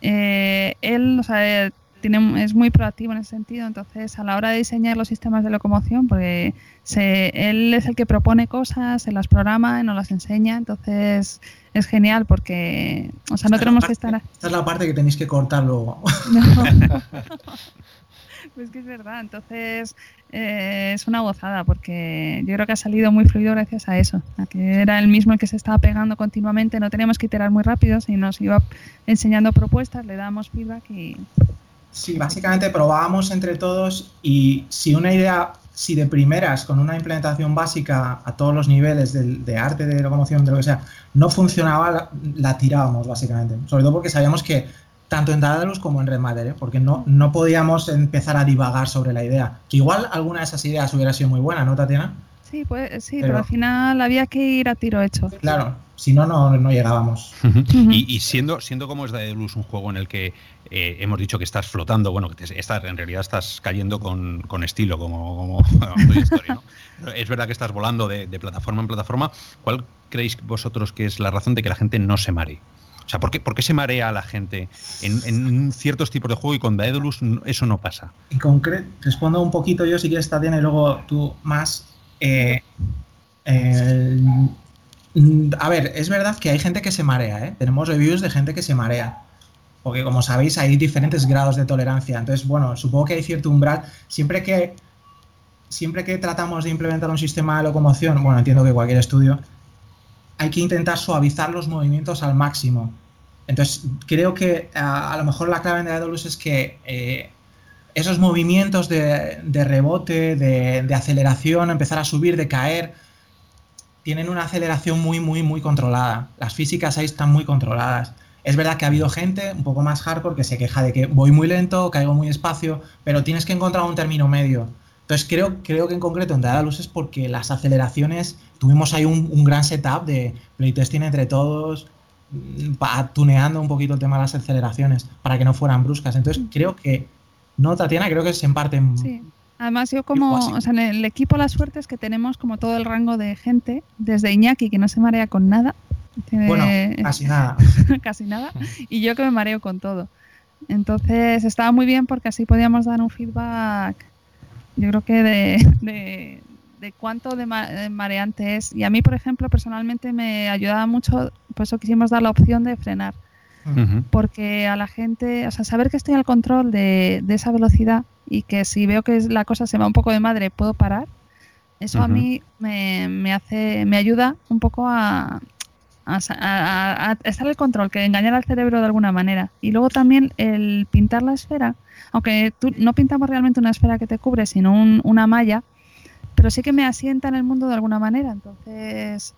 eh, él, o sea, es muy proactivo en ese sentido, entonces a la hora de diseñar los sistemas de locomoción, porque él es el que propone cosas, se las programa y nos las enseña, entonces es genial porque, o sea, no tenemos que estar...
Esta es la parte que tenéis que cortar luego.
pues que es verdad, entonces eh, es una gozada porque yo creo que ha salido muy fluido gracias a eso, a que era el mismo el que se estaba pegando continuamente, no teníamos que iterar muy rápido, sino nos iba enseñando propuestas, le damos feedback y,
Sí, básicamente probábamos entre todos y si una idea, si de primeras con una implementación básica a todos los niveles de, arte, de locomoción, de lo que sea, no funcionaba, la, tirábamos básicamente. Sobre todo porque sabíamos que tanto en Daedalus como en Red Matter, ¿eh? porque no, no podíamos empezar a divagar sobre la idea. Que igual alguna de esas ideas hubiera sido muy buena, ¿no, Tatiana?
Sí, pues, sí, pero, al final había que ir a tiro hecho.
Claro, si no, no, llegábamos.
y, siendo, siendo como es Daedalus un juego en el que eh, hemos dicho que estás flotando, bueno, que estás, en realidad estás cayendo con, estilo, como, Es verdad que estás volando de, plataforma en plataforma. ¿Cuál creéis vosotros que es la razón de que la gente no se maree? Sea, ¿por qué, por qué se marea la gente en, ciertos tipos de juego y con Daedalus eso no pasa?
En concreto, respondo un poquito yo si quieres, Tatiana, y luego tú más. Eh, a ver, es verdad que hay gente que se marea, ¿eh? Tenemos reviews de gente que se marea porque como sabéis hay diferentes grados de tolerancia. Entonces, bueno, supongo que hay cierto umbral. Siempre que, siempre que tratamos de implementar un sistema de locomoción, bueno, entiendo que cualquier estudio, hay que intentar suavizar los movimientos al máximo. Entonces, creo que a, lo mejor la clave en Daedalus es que eh, esos movimientos de, rebote, de, de, aceleración, empezar a subir, de caer, tienen una aceleración muy, muy, muy controlada. Las físicas ahí están muy controladas. Es verdad que ha habido gente un poco más hardcore que se queja de que voy muy lento, caigo muy despacio, pero tienes que encontrar un término medio. Entonces creo, creo que en concreto en Dada Luz es porque las aceleraciones, tuvimos ahí un, gran setup de playtesting entre todos, tuneando un poquito el tema de las aceleraciones para que no fueran bruscas. Entonces creo que, no, Tatiana, creo que es en parte...
Sí. Además, yo como, o sea, en el equipo la suerte es que tenemos como todo el rango de gente, desde Iñaki, que no se marea con nada,
bueno, casi nada.
casi nada. Y yo que me mareo con todo. Entonces estaba muy bien porque así podíamos dar un feedback, yo creo que de, de, cuánto de mareante es. Y a mí, por ejemplo, personalmente me ayudaba mucho, por eso quisimos dar la opción de frenar. Porque a la gente, o sea, saber que estoy al control de, de, esa velocidad y que si veo que la cosa se va un poco de madre, puedo parar, eso a mí me, me, hace, me ayuda un poco a, a, estar el control, que engañar al cerebro de alguna manera. Y luego también el pintar la esfera, aunque tú, no pintamos realmente una esfera que te cubre, sino una malla, pero sí que me asienta en el mundo de alguna manera. Entonces,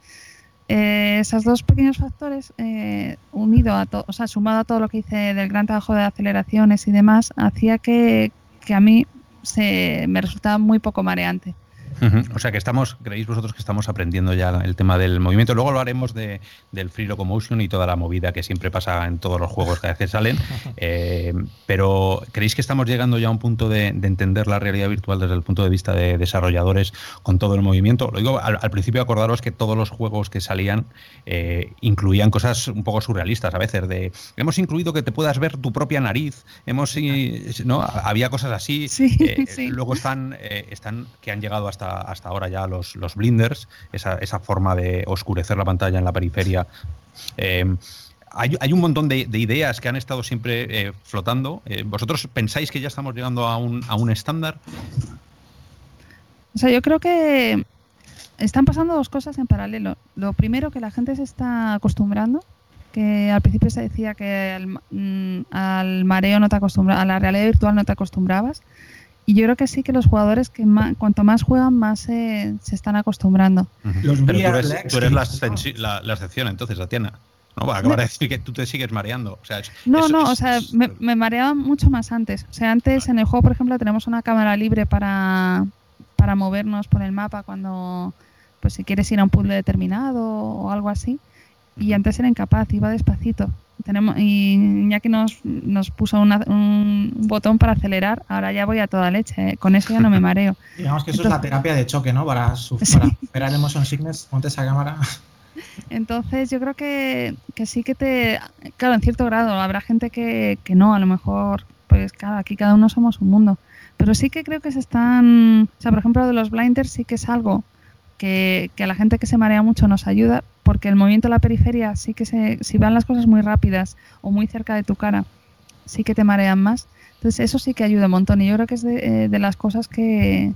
eh, esos dos pequeños factores, eh, unido a o sea, sumado a todo lo que hice del gran trabajo de aceleraciones y demás, hacía que, que a mí se me resultaba muy poco mareante.
O sea que estamos, creéis vosotros que estamos aprendiendo ya el tema del movimiento. Luego lo haremos de, del free locomotion y toda la movida que siempre pasa en todos los juegos que a veces salen. Eh, pero ¿creéis que estamos llegando ya a un punto de, entender la realidad virtual desde el punto de vista de desarrolladores con todo el movimiento? Lo digo al, principio acordaros que todos los juegos que salían eh, incluían cosas un poco surrealistas a veces. De hemos incluido que te puedas ver tu propia nariz. Hemos no había cosas así.
Eh,
luego están están que han llegado hasta hasta ahora ya los, los blinders, esa, esa, forma de oscurecer la pantalla en la periferia. Eh, hay, hay, un montón de, ideas que han estado siempre eh, flotando. Eh, ¿Vosotros pensáis que ya estamos llegando a un, a un estándar?
O sea, yo creo que están pasando dos cosas en paralelo. Lo primero, que la gente se está acostumbrando, que al principio se decía que al, mm, al mareo no te acostumbrabas, a la realidad virtual no te acostumbrabas. Y yo creo que sí que los jugadores que cuanto más juegan, más se, están acostumbrando.
Pero tú eres, la, excepción entonces, Tatiana. No, va a acabar de decir que tú te sigues mareando.
no, no, o sea, me, me, mareaba mucho más antes. O sea, antes en el juego, por ejemplo, tenemos una cámara libre para, para movernos por el mapa cuando, pues si quieres ir a un puzzle determinado o algo así. Y antes era incapaz, iba despacito tenemos y ya que nos, nos puso un botón para acelerar, ahora ya voy a toda leche, ¿eh? con eso ya no me mareo.
Digamos que eso es la terapia de choque, ¿no? Para, superar el motion sickness, ponte esa cámara.
Entonces yo creo que, que, sí que te... Claro, en cierto grado, habrá gente que, que no, a lo mejor, pues claro, aquí cada uno somos un mundo. Pero sí que creo que se están... O sea, por ejemplo, de los blinders sí que es algo que, que a la gente que se marea mucho nos ayuda, porque el movimiento de la periferia sí que se, si van las cosas muy rápidas o muy cerca de tu cara, sí que te marean más. Entonces eso sí que ayuda un montón y yo creo que es de, eh, las cosas que,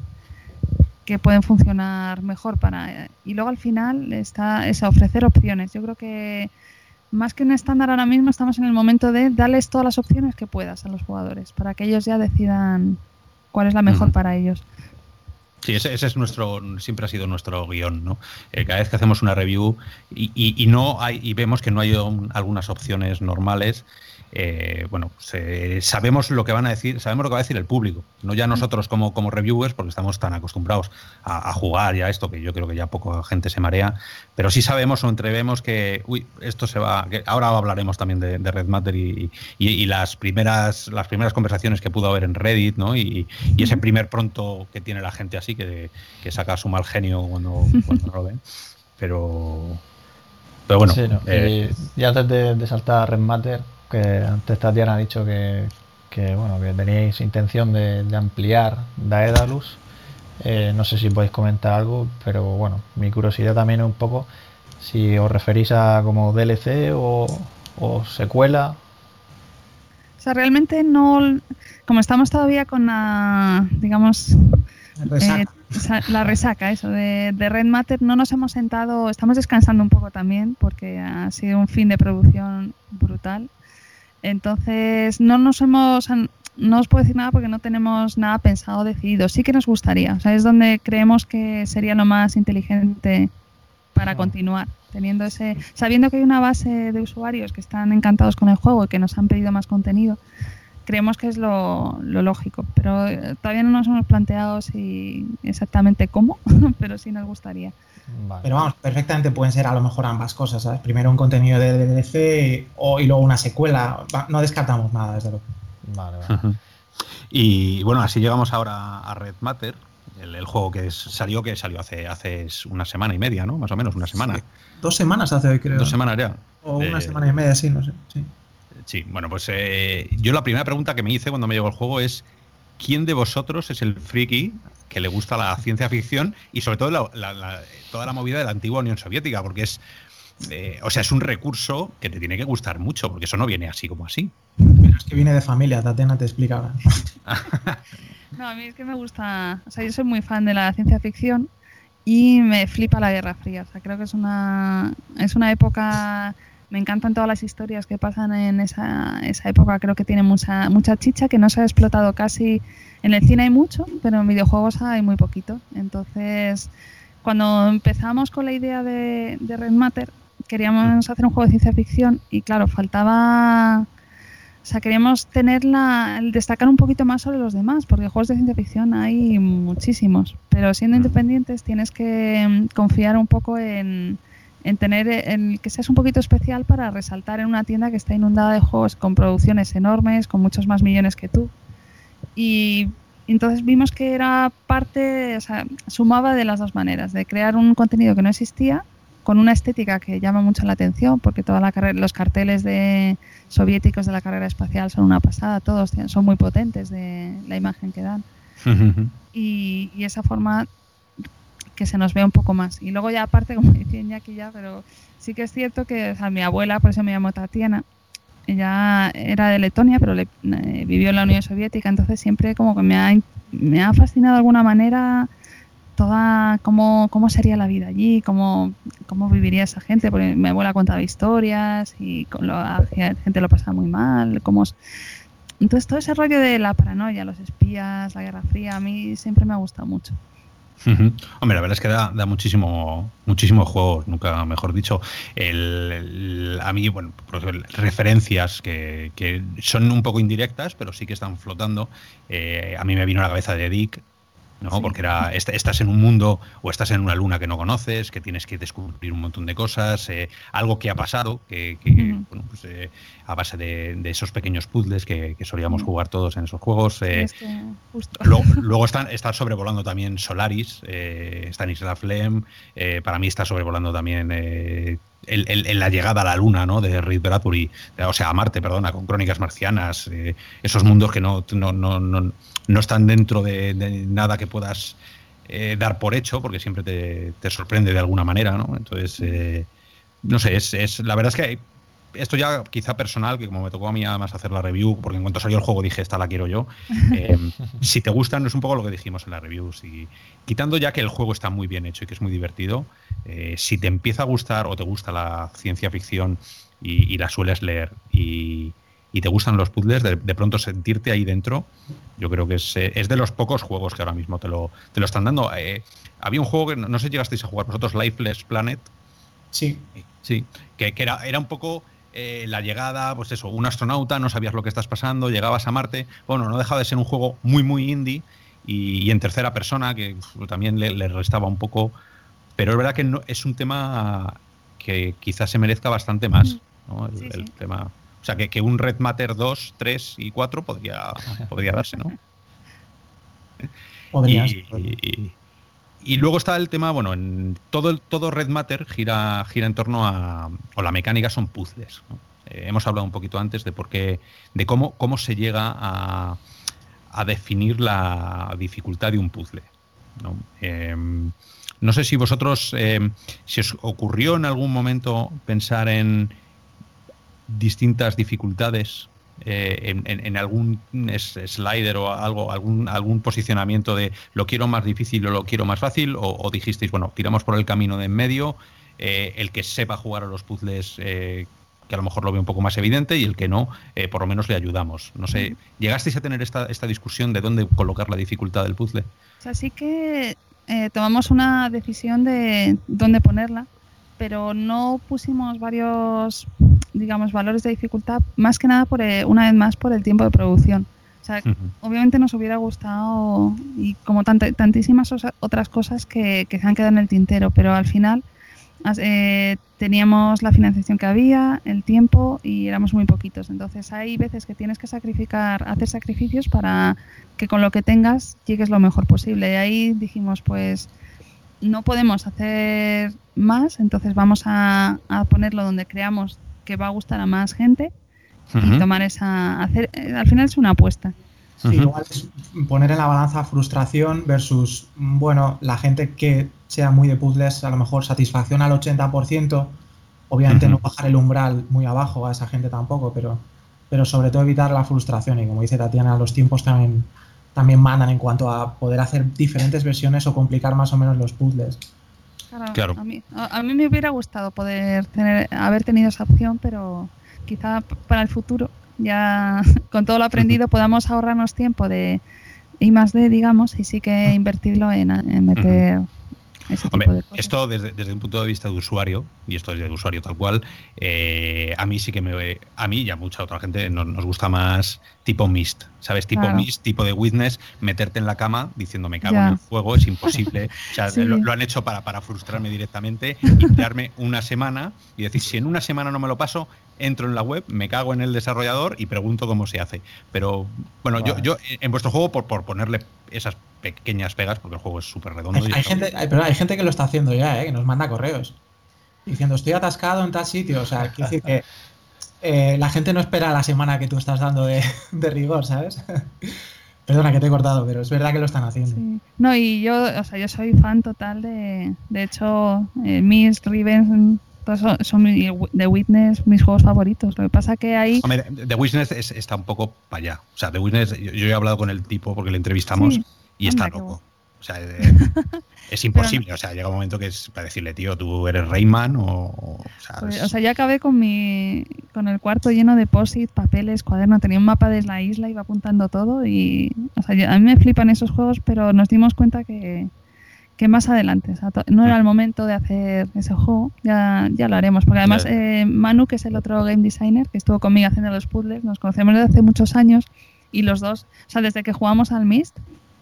que pueden funcionar mejor para y luego al final está es ofrecer opciones. Yo creo que más que un estándar ahora mismo estamos en el momento de darles todas las opciones que puedas a los jugadores para que ellos ya decidan cuál es la mejor para ellos.
Sí, ese, es nuestro, siempre ha sido nuestro guion, ¿no? Eh, cada vez que hacemos una review y, no hay, y vemos que no hay algunas opciones normales, eh, bueno, sabemos lo que van a decir, sabemos lo que va a decir el público, no ya nosotros como, como reviewers, porque estamos tan acostumbrados a, jugar ya esto, que yo creo que ya poca gente se marea, pero sí sabemos o entrevemos que, uy, esto se va, que ahora hablaremos también de, Red Matter y, las primeras las primeras conversaciones que pudo haber en Reddit, ¿no? Y, ese primer pronto que tiene la gente así, que, saca su mal genio cuando, cuando lo ven. Pero, pero bueno.
Eh, y, antes de, de saltar a Red Matter, que antes Tatiana ha dicho que, bueno, que tenéis intención de, ampliar Daedalus. Eh, no sé si podéis comentar algo, pero bueno, mi curiosidad también es un poco si os referís a como DLC o, secuela.
O sea, realmente no. Como estamos todavía con la. digamos. Eh, la resaca, eso, de, de, Red Matter, no nos hemos sentado, estamos descansando un poco también porque ha sido un fin de producción brutal entonces, no nos hemos, no os puedo decir nada porque no tenemos nada pensado decidido. Sí que nos gustaría, o sea, es donde creemos que sería lo más inteligente para continuar, teniendo ese, sabiendo que hay una base de usuarios que están encantados con el juego y que nos han pedido más contenido. Creemos que es lo, lógico, pero eh, todavía no nos hemos planteado si exactamente cómo, pero sí nos gustaría.
Pero vamos, perfectamente pueden ser a lo mejor ambas cosas, ¿sabes? Primero un contenido de DLC o, y luego una secuela. No descartamos nada, desde luego.
Vale, vale. Y bueno, así llegamos ahora a Red Matter, el, juego que salió, que salió hace, hace una semana y media, ¿no? Más o menos, una semana.
Dos semanas hace hoy, creo.
Dos semanas ya.
O una semana y media, sí, no sé. Sí,
sí bueno, pues eh, yo la primera pregunta que me hice cuando me llegó el juego es ¿quién de vosotros es el friki que le gusta la ciencia ficción y sobre todo toda la movida de la antigua Unión Soviética? Porque es, eh, o sea, es un recurso que te tiene que gustar mucho, porque eso no viene así como así.
Pero es que viene de familia, Tatiana te explica ahora.
no, a mí es que me gusta, o sea, yo soy muy fan de la ciencia ficción y me flipa la Guerra Fría. O sea, creo que es una, es una época me encantan todas las historias que pasan en esa, esa época, creo que tiene mucha, mucha chicha que no se ha explotado casi. En el cine hay mucho, pero en videojuegos hay muy poquito. Entonces, cuando empezamos con la idea de, de Red Matter, queríamos hacer un juego de ciencia ficción y claro, faltaba... O sea, queríamos tener la, destacar un poquito más sobre los demás, porque juegos de ciencia ficción hay muchísimos, pero siendo independientes tienes que mm, confiar un poco en, en tener en que seas un poquito especial para resaltar en una tienda que está inundada de juegos con producciones enormes, con muchos más millones que tú. Y entonces vimos que era parte, o sea, sumaba de las dos maneras, de crear un contenido que no existía con una estética que llama mucho la atención, porque toda la los carteles de soviéticos de la carrera espacial son una pasada, todos son muy potentes de la imagen que dan. y, esa forma que se nos ve un poco más. Y luego ya aparte, como decía aquí ya, pero sí que es cierto que mi abuela, por eso me llamo Tatiana, ella era de Letonia, pero le, eh, vivió en la Unión Soviética, entonces siempre como que me ha, me ha fascinado de alguna manera toda cómo, cómo sería la vida allí, cómo, cómo viviría esa gente, porque mi abuela contaba historias y con la gente lo pasaba muy mal, cómo... Entonces todo ese rollo de la paranoia, los espías, la Guerra Fría, a mí siempre me ha gustado mucho.
Hombre, la verdad es que da, muchísimo, muchísimo juego, nunca mejor dicho. a mí, bueno, referencias que, son un poco indirectas, pero sí que están flotando. Eh, a mí me vino a la cabeza de Dick, ¿no? Porque era, estás en un mundo o estás en una luna que no conoces, que tienes que descubrir un montón de cosas, eh, algo que ha pasado, que, bueno, pues, eh, a base de, esos pequeños puzzles que, solíamos jugar todos en esos juegos. Eh, luego, están, está sobrevolando también Solaris, está en Isla Flem, para mí está sobrevolando también en la llegada a la luna, ¿no? De Reed Bradbury, o sea, a Marte, perdona, con crónicas marcianas, esos mundos que no, no, no, no están dentro de, nada que puedas eh, dar por hecho, porque siempre te, sorprende de alguna manera, ¿no? Entonces, eh, no sé, es, la verdad es que esto ya quizá personal, que como me tocó a mí además hacer la review, porque en cuanto salió el juego dije, esta la quiero yo. Eh, si te gustan, es un poco lo que dijimos en la review. Si, quitando ya que el juego está muy bien hecho y que es muy divertido, si te empieza a gustar o te gusta la ciencia ficción y la sueles leer y, y te gustan los puzzles, de, pronto sentirte ahí dentro, yo creo que es, eh, es, de los pocos juegos que ahora mismo te lo, te lo están dando. Eh, había un juego que no, sé si llegasteis a jugar vosotros, Lifeless Planet.
Sí.
Sí, que, era, era un poco eh, la llegada, pues eso, un astronauta, no sabías lo que estás pasando, llegabas a Marte. Bueno, no dejaba de ser un juego muy, muy indie y, en tercera persona, que también le, restaba un poco. Pero es verdad que no, es un tema que quizás se merezca bastante más. ¿no? el tema sea, que, un Red Matter 2, 3 y 4 podría, podría darse, ¿no? Y, luego está el tema, bueno, en todo, el, todo Red Matter gira, gira en torno a, o la mecánica son puzzles. Eh, hemos hablado un poquito antes de por qué, de cómo, cómo se llega a, a definir la dificultad de un puzzle. ¿no? Em, no sé si vosotros, em, si os ocurrió en algún momento pensar en, distintas dificultades eh, en, algún slider o algo, algún, algún posicionamiento de lo quiero más difícil o lo quiero más fácil, o, dijisteis, bueno, tiramos por el camino de en medio, eh, el que sepa jugar a los puzzles, eh, que a lo mejor lo ve un poco más evidente, y el que no, por lo menos le ayudamos. No sé, ¿llegasteis a tener esta, esta discusión de dónde colocar la dificultad del puzzle?
O sea, sí que tomamos una decisión de dónde ponerla, pero no pusimos varios digamos, valores de dificultad, más que nada por eh, una vez más por el tiempo de producción. O sea, obviamente nos hubiera gustado y como tantísimas otras cosas que, que, se han quedado en el tintero, pero al final eh, teníamos la financiación que había, el tiempo y éramos muy poquitos. Entonces hay veces que tienes que sacrificar, hacer sacrificios para que con lo que tengas llegues lo mejor posible. Y ahí dijimos, pues no podemos hacer más, entonces vamos a, a ponerlo donde creamos que va a gustar a más gente y tomar esa. hacer eh, Al final es una apuesta.
Sí, igual es poner en la balanza frustración versus, bueno, la gente que sea muy de puzzles, a lo mejor satisfacción al 80%, obviamente no bajar el umbral muy abajo a esa gente tampoco, pero, pero sobre todo evitar la frustración y como dice Tatiana, los tiempos también, también mandan en cuanto a poder hacer diferentes versiones o complicar más o menos los puzzles.
Claro, A, mí, a, mí, me hubiera gustado poder tener, haber tenido esa opción, pero quizá para el futuro, ya con todo lo aprendido, podamos ahorrarnos tiempo de I más D, digamos, y sí que invertirlo en, meter
Hombre, esto desde, desde, un punto de vista de usuario, y esto es de usuario tal cual, eh, a mí sí que me. A mí y a mucha otra gente nos, nos gusta más tipo Mist, ¿sabes? Tipo Mist, tipo de Witness, meterte en la cama diciendo me cago en el fuego, es imposible. o sea, lo, han hecho para, para frustrarme directamente y darme una semana y decir, si en una semana no me lo paso, entro en la web, me cago en el desarrollador y pregunto cómo se hace. Pero bueno, yo, yo en vuestro juego, por, por ponerle esas pequeñas pegas, porque el juego es súper redondo.
Hay, gente, pero hay gente que lo está haciendo ya, ¿eh? que nos manda correos diciendo estoy atascado en tal sitio. O sea, quiere decir que eh, la gente no espera la semana que tú estás dando de, rigor, ¿sabes? Perdona que te he cortado, pero es verdad que lo están haciendo.
No, y yo, o sea, yo soy fan total de, de hecho, eh, mis Riven son, son The Witness mis juegos favoritos. Lo que pasa que ahí...
The Witness está un poco para allá. O sea, The Witness, yo, he hablado con el tipo porque le entrevistamos y está loco. O sea, eh, es imposible. O sea, llega un momento que es para decirle, tío, tú eres Rayman o. O
sea, pues, o sea, ya acabé con mi con el cuarto lleno de posit, papeles, cuaderno. Tenía un mapa de la isla, iba apuntando todo. Y. O sea, a mí me flipan esos juegos, pero nos dimos cuenta que, que más adelante. O sea, no era el momento de hacer ese juego, ya, ya lo haremos. Porque además, eh, Manu, que es el otro game designer que estuvo conmigo haciendo los puzzles, nos conocemos desde hace muchos años y los dos, o sea, desde que jugamos al Mist,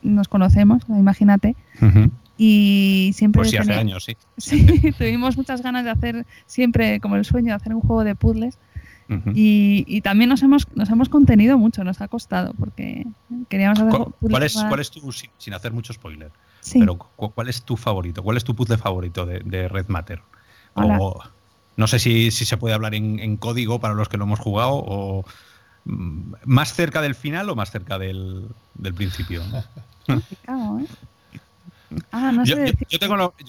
nos conocemos, imagínate. Y siempre.
Por si hace años, sí.
Sí, tuvimos muchas ganas de hacer, siempre como el sueño, de hacer un juego de puzzles. y, también nos hemos, nos hemos contenido mucho, nos ha costado, porque queríamos hacer.
¿Cuál, es, ¿Cuál es tu, sin hacer mucho spoiler, pero cuál es tu favorito? ¿Cuál es tu puzzle favorito de, Red Matter? O, no sé si, si, se puede hablar en, en, código para los que lo hemos jugado o más cerca del final o más cerca del, del principio. ¿eh? Ah, yo,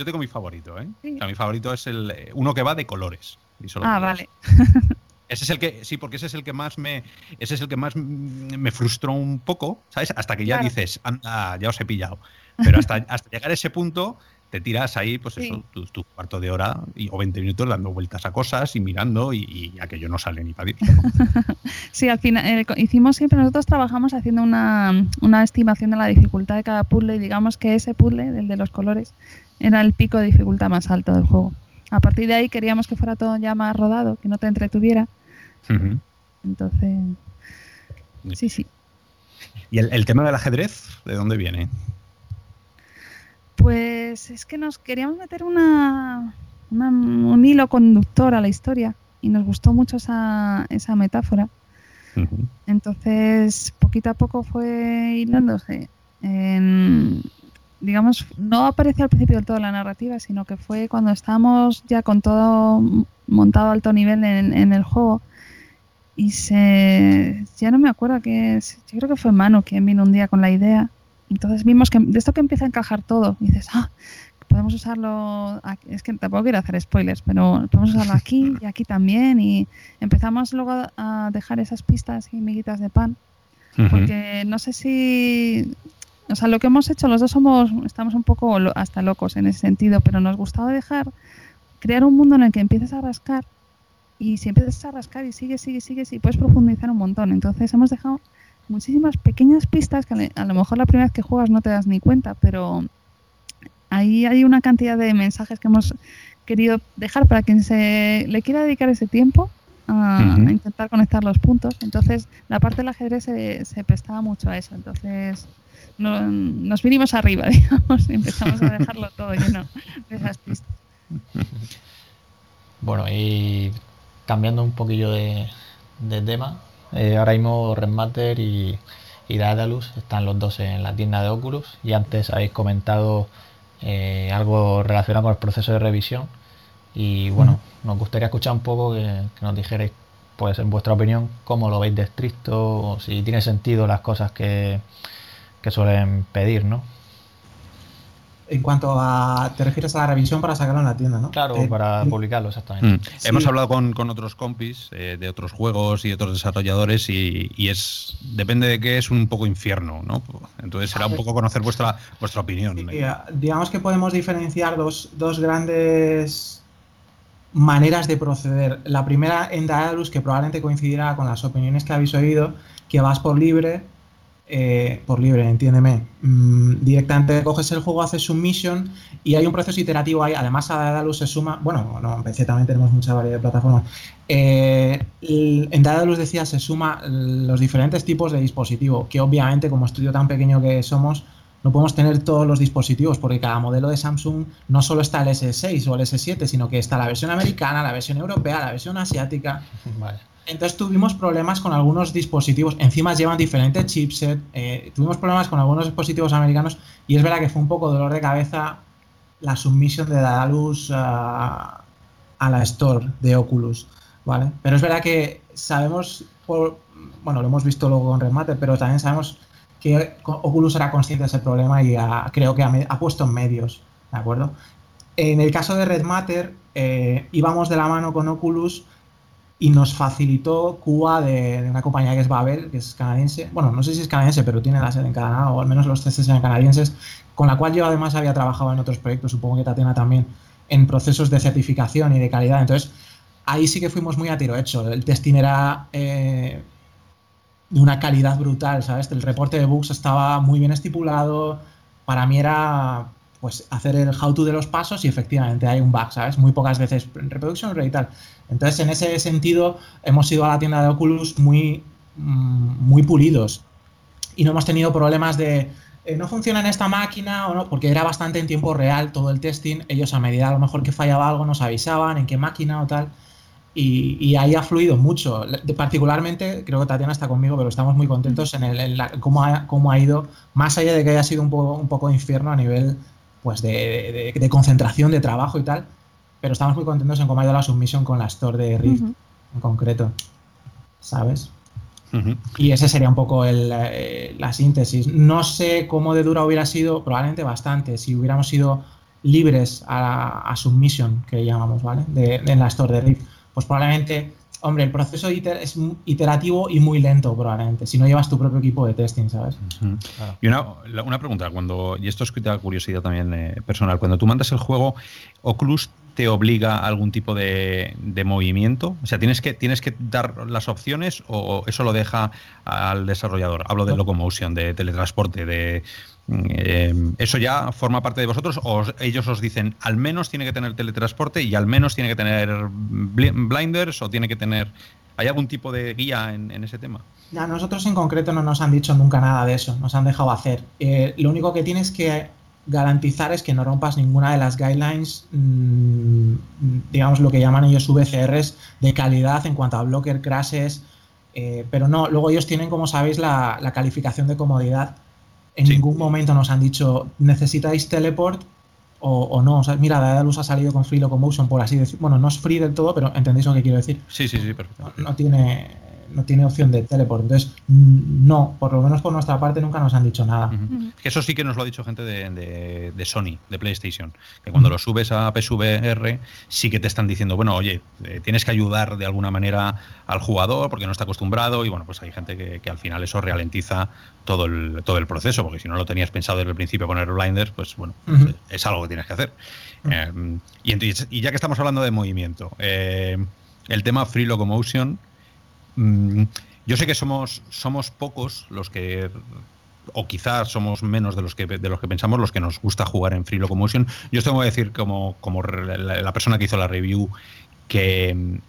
tengo mi favorito, ¿eh? mi favorito es el eh, uno que va de colores.
ah, vale.
Ese es el que, sí, porque ese es el que más me, ese es el que más me frustró un poco, ¿sabes? Hasta que ya dices, anda, ya os he pillado. Pero hasta, hasta llegar a ese punto, te tiras ahí, pues eso, tu, cuarto de hora y, o 20 minutos dando vueltas a cosas y mirando y, y aquello no sale ni para Dios.
sí, al final eh, hicimos siempre, nosotros trabajamos haciendo una, una, estimación de la dificultad de cada puzzle y digamos que ese puzzle, el de los colores, era el pico de dificultad más alto del juego. A partir de ahí queríamos que fuera todo ya más rodado, que no te entretuviera. Entonces, sí, sí.
¿Y el, el tema del ajedrez, de dónde viene?
Pues es que nos queríamos meter una, un hilo conductor a la historia y nos gustó mucho esa, esa metáfora. Entonces, poquito a poco fue hilándose. digamos, no apareció al principio del todo la narrativa, sino que fue cuando estábamos ya con todo montado a alto nivel en, en el juego. Y se. Ya no me acuerdo que. Yo creo que fue Manu quien vino un día con la idea entonces vimos que de esto que empieza a encajar todo, y dices, ah, podemos usarlo, es que tampoco quiero hacer spoilers, pero podemos usarlo aquí y aquí también, y empezamos luego a dejar esas pistas y miguitas de pan, porque no sé si, o sea, lo que hemos hecho, los dos somos, estamos un poco hasta locos en ese sentido, pero nos gustaba dejar, crear un mundo en el que empieces a rascar, y si empiezas a rascar y sigues, sigues, sigues, y puedes profundizar un montón, entonces hemos dejado muchísimas pequeñas pistas que a lo mejor la primera vez que juegas no te das ni cuenta, pero ahí hay una cantidad de mensajes que hemos querido dejar para quien se le quiera dedicar ese tiempo a, intentar conectar los puntos. Entonces, la parte del ajedrez se, se prestaba mucho a eso. Entonces, nos vinimos arriba, digamos, y empezamos a dejarlo todo lleno de esas pistas.
Bueno, y cambiando un poquillo de, de tema, eh, ahora mismo Redmatter y, y Daedalus están los dos en la tienda de Oculus. Y antes habéis comentado eh, algo relacionado con el proceso de revisión. Y bueno, nos gustaría escuchar un poco que, nos dijerais pues en vuestra opinión cómo lo veis de estricto o si tiene sentido las cosas que, que suelen pedir, ¿no?
En cuanto a. Te refieres a la revisión para sacarlo en la tienda, ¿no?
Claro, eh, para publicarlo, exactamente. Mm.
Hemos hablado con, otros compis eh, de otros juegos y otros desarrolladores y, es. Depende de qué es un poco infierno, ¿no? Entonces será un poco conocer vuestra, vuestra opinión.
digamos que podemos diferenciar dos, grandes maneras de proceder. La primera en Daedalus, que probablemente coincidirá con las opiniones que habéis oído, que vas por libre eh, por libre, entiéndeme. Mm, directamente coges el juego, haces submission y hay un proceso iterativo ahí. Además, a Daedalus se suma. Bueno, no, en PC también tenemos mucha variedad de plataformas. Eh, en Daedalus decía, se suma los diferentes tipos de dispositivo, que obviamente, como estudio tan pequeño que somos, no podemos tener todos los dispositivos, porque cada modelo de Samsung no solo está el S6 o el S7, sino que está la versión americana, la versión europea, la versión asiática. Vale. Entonces tuvimos problemas con algunos dispositivos. Encima llevan diferentes chipset. Eh, tuvimos problemas con algunos dispositivos americanos y es verdad que fue un poco dolor de cabeza la submisión de Daedalus a, a la store de Oculus. ¿vale? Pero es verdad que sabemos, bueno, lo hemos visto luego con Remate, pero también sabemos que Oculus era consciente de ese problema y creo que ha, puesto medios. ¿De acuerdo? En el caso de Red Matter, eh, íbamos de la mano con Oculus y nos facilitó Cuba de, una compañía que es Babel, que es canadiense. Bueno, no sé si es canadiense, pero tiene la sede en Canadá, o al menos los testes eran canadienses, con la cual yo además había trabajado en otros proyectos, supongo que Tatiana también, en procesos de certificación y de calidad. Entonces, ahí sí que fuimos muy a tiro hecho. El testing era eh, de una calidad brutal, ¿sabes? El reporte de bugs estaba muy bien estipulado. Para mí era pues hacer el how to de los pasos y efectivamente hay un bug, ¿sabes? Muy pocas veces en reproducción y tal. Entonces, en ese sentido, hemos ido a la tienda de Oculus muy, mm, muy pulidos y no hemos tenido problemas de eh, no funciona en esta máquina o no, porque era bastante en tiempo real todo el testing. Ellos a medida a lo mejor que fallaba algo nos avisaban en qué máquina o tal. Y, ahí ha fluido mucho. particularmente, creo que Tatiana está conmigo, pero estamos muy contentos en, el, cómo, ha, cómo, ha, ido, más allá de que haya sido un poco, un poco infierno a nivel pues de, concentración, de trabajo y tal, pero estamos muy contentos en cómo ha ido la submisión con la store de Rift en concreto, ¿sabes? Y ese sería un poco eh, la síntesis. No sé cómo de dura hubiera sido, probablemente bastante, si hubiéramos sido libres a, a submission, que llamamos, ¿vale? De, en la store de Rift. Pues probablemente Hombre, el proceso es iterativo y muy lento probablemente, si no llevas tu propio equipo de testing, ¿sabes?
Y una, una, pregunta, cuando y esto es da curiosidad también eh, personal, cuando tú mandas el juego, ¿Oculus te obliga a algún tipo de, movimiento? O sea, ¿tienes que, ¿tienes que dar las opciones o eso lo deja al desarrollador? Hablo de locomotion, de teletransporte, de eh, ¿Eso ya forma parte de vosotros o ellos os dicen al menos tiene que tener teletransporte y al menos tiene que tener blinders o tiene que tener... ¿Hay algún tipo de guía en, ese tema?
Nosotros en concreto no nos han dicho nunca nada de eso, nos han dejado hacer. Eh, lo único que tienes que garantizar es que no rompas ninguna de las guidelines, mm, digamos lo que llaman ellos VCRs de calidad en cuanto a blocker crashes, eh, pero no, luego ellos tienen, como sabéis, la calificación de comodidad en ningún momento nos han dicho, ¿necesitáis teleport o, no? O sea, mira, Daedalus ha salido con Free Locomotion, por así decir. Bueno, no es free del todo, pero ¿entendéis lo que quiero decir?
Sí, sí, sí, perfecto.
no tiene no tiene opción de teleport. Entonces, no, por lo menos por nuestra parte nunca nos han dicho nada.
Eso sí que nos lo ha dicho gente de, Sony, de PlayStation, que cuando lo subes a PSVR sí que te están diciendo, bueno, oye, eh, tienes que ayudar de alguna manera al jugador porque no está acostumbrado y bueno, pues hay gente que, al final eso ralentiza todo el, todo el proceso, porque si no lo tenías pensado desde el principio poner blinders, pues bueno, es algo que tienes que hacer. Eh, y, ya que estamos hablando de movimiento, eh, el tema Free Locomotion Mm, yo sé que somos, somos pocos los que o quizás somos menos de los que de los que pensamos los que nos gusta jugar en Free Locomotion. Yo os tengo que decir como, como la, persona que hizo la review que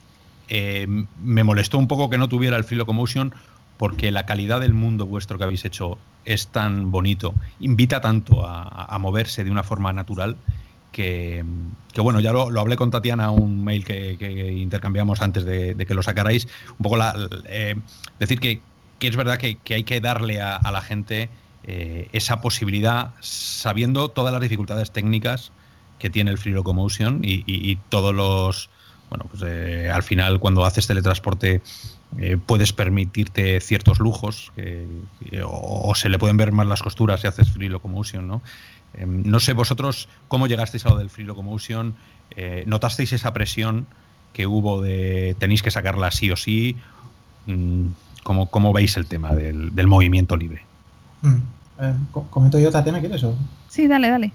eh, me molestó un poco que no tuviera el Free Locomotion porque la calidad del mundo vuestro que habéis hecho es tan bonito, invita tanto a moverse de una forma natural que, bueno, ya lo, hablé con Tatiana, un mail que, intercambiamos antes de, que lo sacarais, un poco la, eh, decir que, es verdad que, hay que darle a, la gente eh, esa posibilidad, sabiendo todas las dificultades técnicas que tiene el Free Locomotion y, todos los, bueno, pues eh, al final cuando haces teletransporte puedes permitirte ciertos lujos o, o, se le pueden ver más las costuras si haces Free Locomotion, ¿no? Em, no sé vosotros cómo llegasteis a lo del Free Locomotion, eh, ¿notasteis esa presión que hubo de tenéis que sacarla sí o sí? Mm, ¿Cómo, cómo veis el tema del, movimiento libre?
Mm, eh, ¿Comento yo, Tatiana, quieres o?
Sí, dale, dale.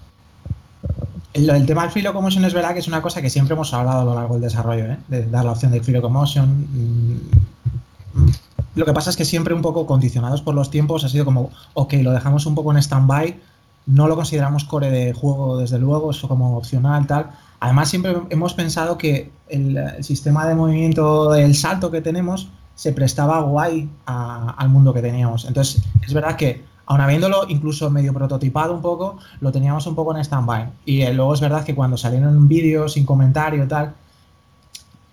El, tema del Free Locomotion es verdad que es una cosa que siempre hemos hablado a lo largo del desarrollo, ¿eh? de dar la opción del Free Locomotion. Mm, Lo que pasa es que siempre un poco condicionados por los tiempos ha sido como, ok, lo dejamos un poco en stand-by, no lo consideramos core de juego desde luego, eso como opcional, tal. Además siempre hemos pensado que el, sistema de movimiento del salto que tenemos se prestaba guay al mundo que teníamos. Entonces es verdad que aun habiéndolo incluso medio prototipado un poco, lo teníamos un poco en stand-by. Y eh, luego es verdad que cuando salieron vídeos sin comentario tal,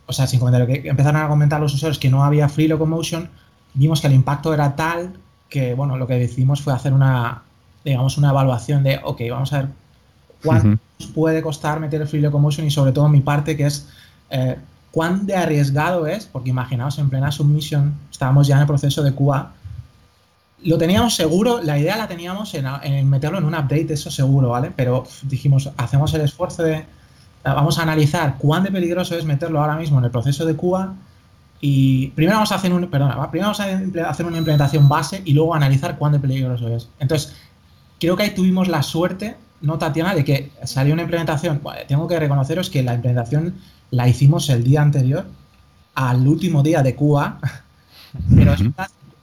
o sea, sin comentario, que empezaron a comentar los usuarios que no había free locomotion, vimos que el impacto era tal que, bueno, lo que decidimos fue hacer una, digamos, una evaluación de, ok, vamos a ver cuánto puede costar meter el free locomotion y sobre todo mi parte que es eh, cuán de arriesgado es, porque imaginaos, en plena submission estábamos ya en el proceso de QA, lo teníamos seguro, la idea la teníamos en, meterlo en un update, eso seguro, ¿vale? Pero dijimos, hacemos el esfuerzo de, vamos a analizar cuán de peligroso es meterlo ahora mismo en el proceso de QA y primero vamos a hacer un, perdona, primero vamos a hacer una implementación base y luego analizar cuán de peligroso es. Entonces, creo que ahí tuvimos la suerte, ¿no, Tatiana? De que salió una implementación, tengo que reconoceros que la implementación la hicimos el día anterior al último día de QA, pero es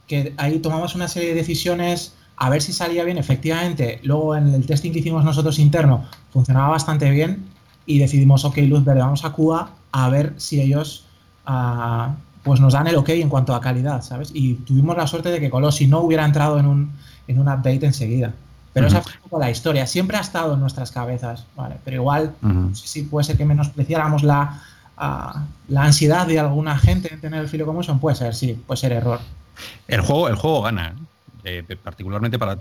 que ahí tomamos una serie de decisiones a ver si salía bien. Efectivamente, luego en el testing que hicimos nosotros interno funcionaba bastante bien y decidimos, ok, luz verde, vamos a QA a ver si ellos uh, pues nos dan el ok en cuanto a calidad, ¿sabes? Y tuvimos la suerte de que Colossi no hubiera entrado en un, en un update enseguida. Pero esa fue un poco la historia. Siempre ha estado en nuestras cabezas, ¿vale? Pero igual, si puede ser que menospreciáramos la, uh, la ansiedad de alguna gente en tener el filo como son, puede ser, sí, puede ser error.
El juego, el juego gana. ¿eh? Eh, particularmente para,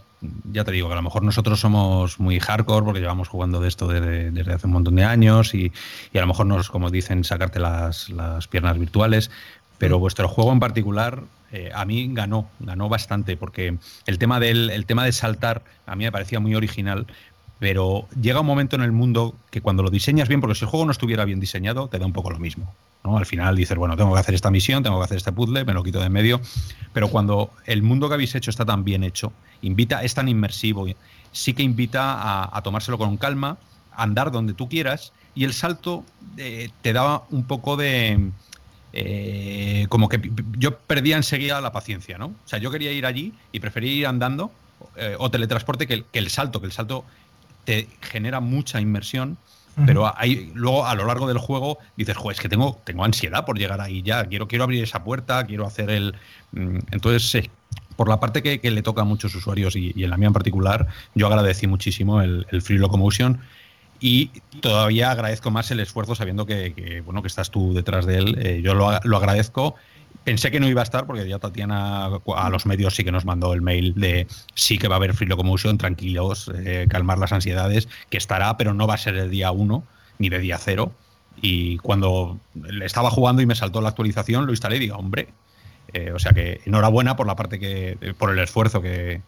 ya te digo, que a lo mejor nosotros somos muy hardcore porque llevamos jugando de esto desde, hace un montón de años y, a lo mejor nos, como dicen, sacarte las, piernas virtuales, pero vuestro juego en particular eh, a mí ganó, ganó bastante porque el tema, del, el tema de saltar a mí me parecía muy original, pero llega un momento en el mundo que cuando lo diseñas bien, porque si el juego no estuviera bien diseñado, te da un poco lo mismo. Al final dices, bueno, tengo que hacer esta misión, tengo que hacer este puzzle, me lo quito de en medio. Pero cuando el mundo que habéis hecho está tan bien hecho, invita, es tan inmersivo, sí que invita a, tomárselo con calma, andar donde tú quieras, y el salto eh, te da un poco de. Eh, como que yo perdía enseguida la paciencia, ¿no? O sea, yo quería ir allí y prefería ir andando eh, o teletransporte que el salto, que el salto te genera mucha inmersión pero ahí, luego a lo largo del juego dices, joder, es que tengo, tengo ansiedad por llegar ahí ya, quiero, quiero abrir esa puerta, quiero hacer el... Mm, entonces, por la parte que, le toca a muchos usuarios y, en la mía en particular, yo agradecí muchísimo el, Free Locomotion y todavía agradezco más el esfuerzo sabiendo que, bueno, que estás tú detrás de él. Eh, yo lo, lo agradezco Pensé que no iba a estar porque ya Tatiana a los medios sí que nos mandó el mail de sí que va a haber Free Locomotion, tranquilos, eh, calmar las ansiedades, que estará, pero no va a ser el día 1 ni de día 0. Y cuando estaba jugando y me saltó la actualización, lo instalé y digo, hombre, eh, o sea que enhorabuena por la parte que, por el esfuerzo que,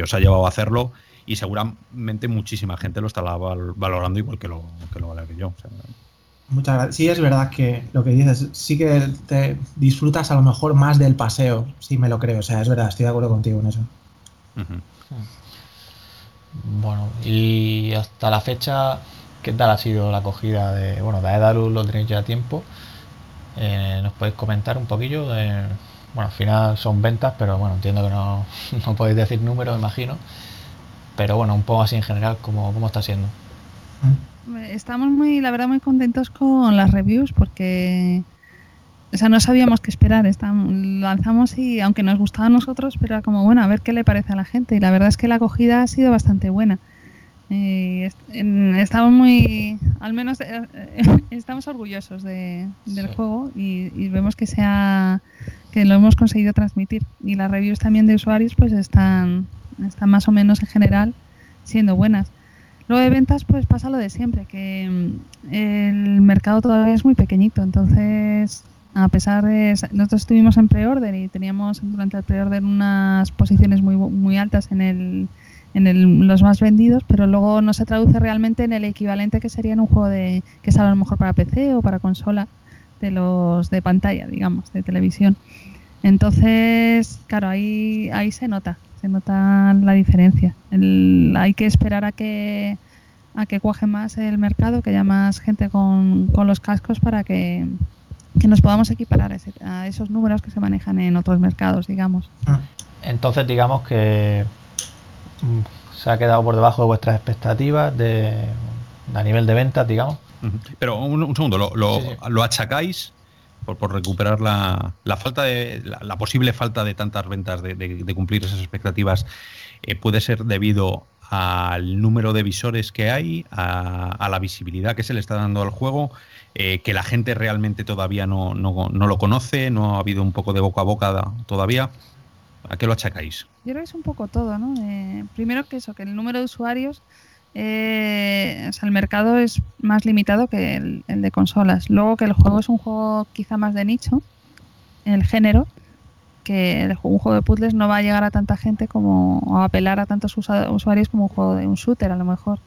os ha llevado a hacerlo y seguramente muchísima gente lo estará valorando igual que lo, que lo valoré yo.
Muchas gracias. Sí, es verdad que lo que dices, sí que te disfrutas a lo mejor más del paseo, sí me lo creo. O sea, es verdad, estoy de acuerdo contigo en eso.
Bueno, y hasta la fecha, ¿qué tal ha sido la acogida de, bueno, de Aedalus lo tenéis ya a tiempo? Eh, ¿Nos podéis comentar un poquillo? De, bueno, al final son ventas, pero bueno, entiendo que no, no podéis decir números, imagino. Pero bueno, un poco así en general, ¿cómo, cómo está siendo?
Estamos muy, la verdad, muy contentos con las reviews porque, o sea, no sabíamos qué esperar. Lanzamos y, aunque nos gustaba a nosotros, pero era como, bueno, a ver qué le parece a la gente. Y la verdad es que la acogida ha sido bastante buena. Eh, estamos muy, al menos, eh, estamos orgullosos de, del juego y, vemos que sea, que lo hemos conseguido transmitir. Y las reviews también de usuarios, pues están, están más o menos en general siendo buenas. Luego de ventas, pues pasa lo de siempre, que mm, el mercado todavía es muy pequeñito, entonces a pesar de nosotros estuvimos en pre-order y teníamos durante el pre-order unas posiciones muy muy altas en el en los más vendidos, pero luego no se traduce realmente en el equivalente que sería en un juego de que sale a lo mejor para PC o para consola de los de pantalla, digamos, de televisión. Entonces, claro, ahí ahí se nota se nota la diferencia. hay que esperar a que a que cuaje más el mercado, que haya más gente con, los cascos para que que nos podamos equiparar a, esos números que se manejan en otros mercados, digamos. Ah.
Entonces, digamos que mm, se ha quedado por debajo de vuestras expectativas de, a nivel de ventas, digamos.
Pero un, segundo, ¿lo, achacáis por, recuperar la, falta de la, posible falta de tantas ventas de, cumplir esas expectativas? Eh, ¿Puede ser debido al número de visores que hay, a, la visibilidad que se le está dando al juego, eh, que la gente realmente todavía no, no, lo conoce, no ha habido un poco de boca a boca todavía. ¿A qué lo achacáis?
Yo creo que es un poco todo, ¿no? Eh, primero que eso, que el número de usuarios, eh, o sea, el mercado es más limitado que el, el, de consolas. Luego que el juego es un juego quizá más de nicho, el género, que un juego de puzzles no va a llegar a tanta gente como o a apelar a tantos usuarios como un juego de un shooter a lo mejor.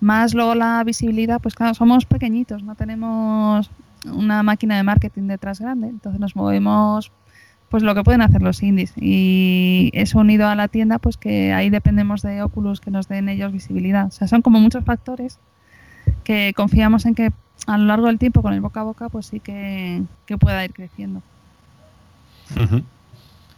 Más luego la visibilidad, pues claro, somos pequeñitos, no tenemos una máquina de marketing detrás grande, entonces nos movemos pues lo que pueden hacer los indies y eso unido a la tienda pues que ahí dependemos de Oculus que nos den ellos visibilidad. O sea, son como muchos factores que confiamos en que a lo largo del tiempo con el boca a boca pues sí que, que pueda ir creciendo.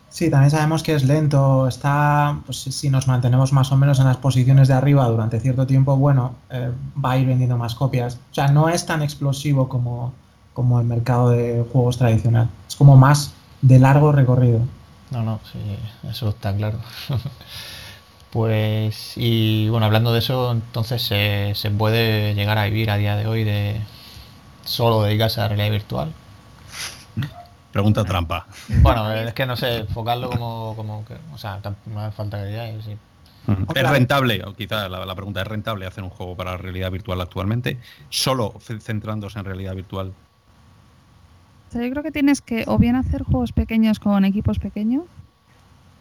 Sí, también sabemos que es lento, está, pues si nos mantenemos más o menos en las posiciones de arriba durante cierto tiempo, bueno, eh, va a ir vendiendo más copias. O sea, no es tan explosivo como, como el mercado de juegos tradicional, es como más de largo recorrido.
No, no, sí, eso está claro. pues, y bueno, hablando de eso, entonces se, se puede llegar a vivir a día de hoy de solo dedicarse a la realidad virtual.
Pregunta trampa.
Bueno, es que no sé, enfocarlo como, como que, o sea, no hace falta que digáis, sí.
¿Es rentable, o quizá la, pregunta, ¿es rentable hacer un juego para realidad virtual actualmente? Solo centrándose en realidad virtual.
Yo creo que tienes que o bien hacer juegos pequeños con equipos pequeños,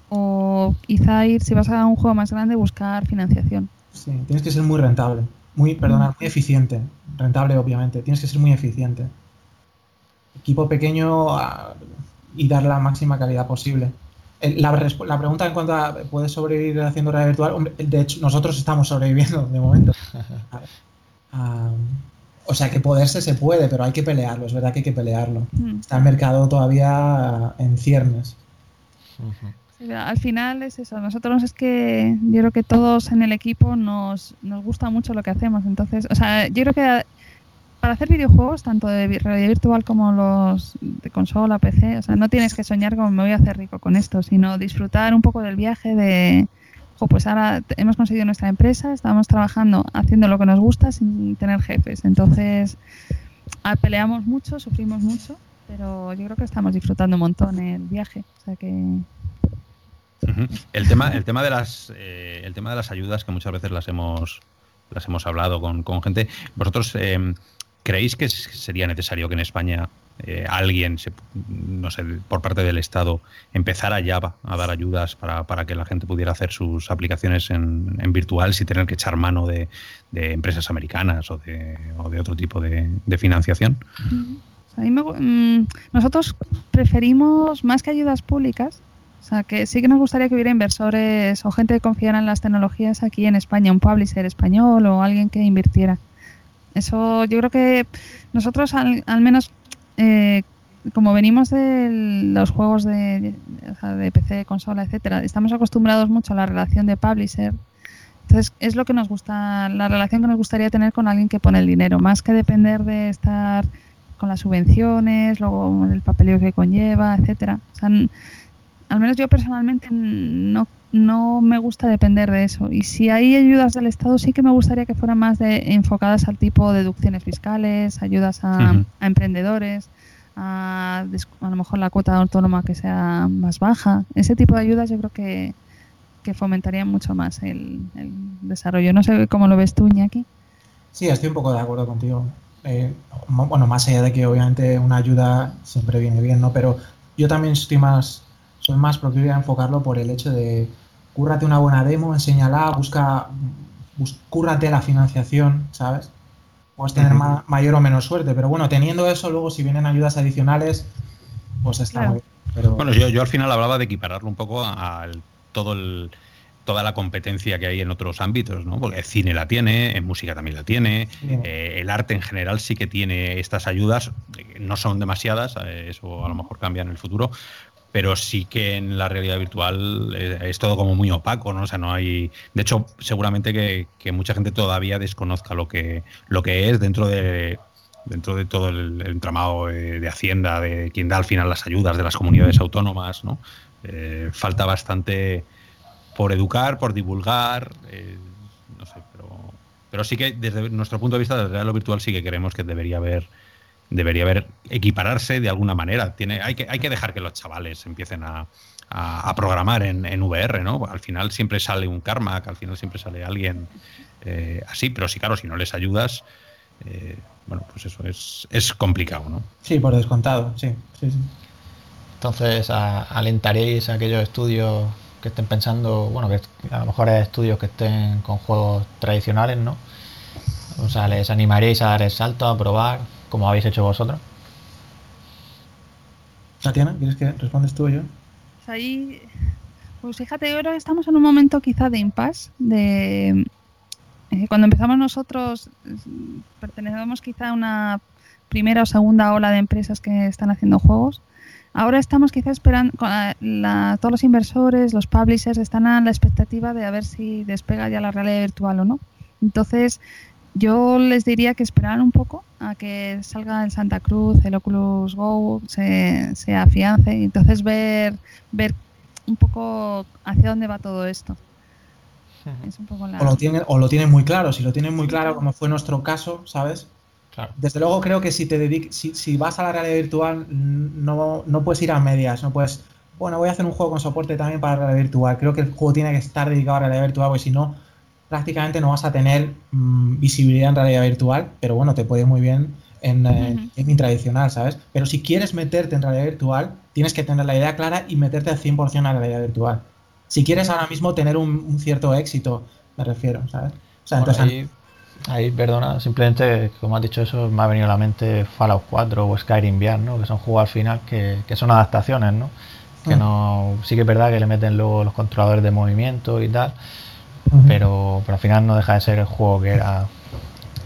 o quizá ir, si vas a un juego más grande, buscar financiación.
Sí, tienes que ser muy rentable, muy, perdona, muy eficiente. Rentable, obviamente, tienes que ser muy eficiente equipo pequeño y dar la máxima calidad posible. La, pregunta en cuanto a ¿puedes sobrevivir haciendo realidad virtual? de hecho, nosotros estamos sobreviviendo de momento. Ah, o sea, que poderse se puede, pero hay que pelearlo, es verdad que hay que pelearlo. Mm. Está el mercado todavía en ciernes.
al final es eso, nosotros es que yo creo que todos en el equipo nos, nos gusta mucho lo que hacemos, entonces, o sea, yo creo que para hacer videojuegos, tanto de realidad virtual como los de consola, PC, o sea, no tienes que soñar como me voy a hacer rico con esto, sino disfrutar un poco del viaje de, pues ahora hemos conseguido nuestra empresa, estamos trabajando haciendo lo que nos gusta sin tener jefes. Entonces, ah, peleamos mucho, sufrimos mucho, pero yo creo que estamos disfrutando un montón el viaje. O sea que
el tema el tema de las eh, el tema de las ayudas que muchas veces las hemos las hemos hablado con, con gente vosotros eh, ¿Creéis que sería necesario que en España eh, alguien, no sé, por parte del Estado, empezara ya a dar ayudas para, que la gente pudiera hacer sus aplicaciones en, virtual sin tener que echar mano de, empresas americanas o de, otro tipo de, financiación?
Mm, nosotros preferimos más que ayudas públicas, o sea, que sí que nos gustaría que hubiera inversores o gente que confiara en las tecnologías aquí en España, un publisher español o alguien que invirtiera. Eso yo creo que nosotros al, menos eh, como venimos de los juegos de, de PC, consola, etcétera, estamos acostumbrados mucho a la relación de publisher. Entonces es lo que nos gusta, la relación que nos gustaría tener con alguien que pone el dinero, más que depender de estar con las subvenciones, luego el papeleo que conlleva, etcétera. O sea, al menos yo personalmente no no me gusta depender de eso. Y si hay ayudas del Estado, sí que me gustaría que fueran más de, enfocadas al tipo de deducciones fiscales, ayudas a, emprendedores, a, a, lo mejor la cuota autónoma que sea más baja. Ese tipo de ayudas yo creo que, que fomentarían mucho más el, desarrollo. No sé cómo lo ves tú, Iñaki.
Sí, estoy un poco de acuerdo contigo. Eh, bueno, más allá de que obviamente una ayuda siempre viene bien, ¿no? Pero yo también estoy más soy más proclive a enfocarlo por el hecho de cúrrate una buena demo, enséñala, busca, cúrrate la financiación, ¿sabes? Puedes tener mayor o menos suerte, pero bueno, teniendo eso, luego si vienen ayudas adicionales, pues está muy
bien. Bueno, yo, yo al final hablaba de equipararlo un poco al todo el toda la competencia que hay en otros ámbitos, ¿no? Porque el cine la tiene, en música también la tiene, eh, el arte en general sí que tiene estas ayudas, no son demasiadas, eso a lo mejor cambia en el futuro, pero sí que en la realidad virtual es, todo como muy opaco, ¿no? O sea, no hay. De hecho, seguramente que, mucha gente todavía desconozca lo que, lo que es dentro de dentro de todo el, entramado de, Hacienda, de quien da al final las ayudas de las comunidades autónomas, ¿no? Eh, falta bastante por educar, por divulgar, eh, no sé, pero, pero sí que desde nuestro punto de vista, desde lo virtual sí que creemos que debería haber debería haber equipararse de alguna manera. Tiene, hay, que, hay que dejar que los chavales empiecen a, programar en, VR, ¿no? Al final siempre sale un karma, que al final siempre sale alguien eh, así, pero sí, claro, si no les ayudas, eh, bueno, pues eso es, es complicado, ¿no?
Sí, por descontado, sí. sí,
Entonces, alentaréis a aquellos estudios que estén pensando, bueno, que a lo mejor hay estudios que estén con juegos tradicionales, ¿no? O sea, les animaréis a dar el salto, a probar como habéis hecho vosotros.
Tatiana, ¿quieres que respondes tú o yo?
Pues ahí, pues fíjate, ahora estamos en un momento quizá de impasse, de eh, cuando empezamos nosotros pertenecemos quizá a una primera o segunda ola de empresas que están haciendo juegos. Ahora estamos quizá esperando, todos los inversores, los publishers están a la expectativa de a ver si despega ya la realidad virtual o no. Entonces, yo les diría que esperaran un poco a que salga el Santa Cruz, el Oculus Go, se, se afiance y entonces ver, ver un poco hacia dónde va todo esto.
o, lo tienen, o lo tienen muy claro, si lo tienen muy claro, como fue nuestro caso, ¿sabes? Desde luego creo que si te si, si, vas a la realidad virtual no, no puedes ir a medias, no puedes, bueno, voy a hacer un juego con soporte también para la realidad virtual. Creo que el juego tiene que estar dedicado a la realidad virtual, porque si no, prácticamente no vas a tener mm, visibilidad en realidad virtual, pero bueno, te puede ir muy bien en uh tradicional, ¿sabes? Pero si quieres meterte en realidad virtual, tienes que tener la idea clara y meterte al 100% en la realidad virtual. Si quieres ahora mismo tener un, cierto éxito, me refiero, ¿sabes? O
sea, entonces, ahí, perdona, simplemente, como has dicho eso, me ha venido a la mente Fallout 4 o Skyrim VR, ¿no? Que son juegos al final que, que son adaptaciones, ¿no? Que mm. no, sí que es verdad que le meten luego los controladores de movimiento y tal, pero, pero al final no deja de ser el juego que era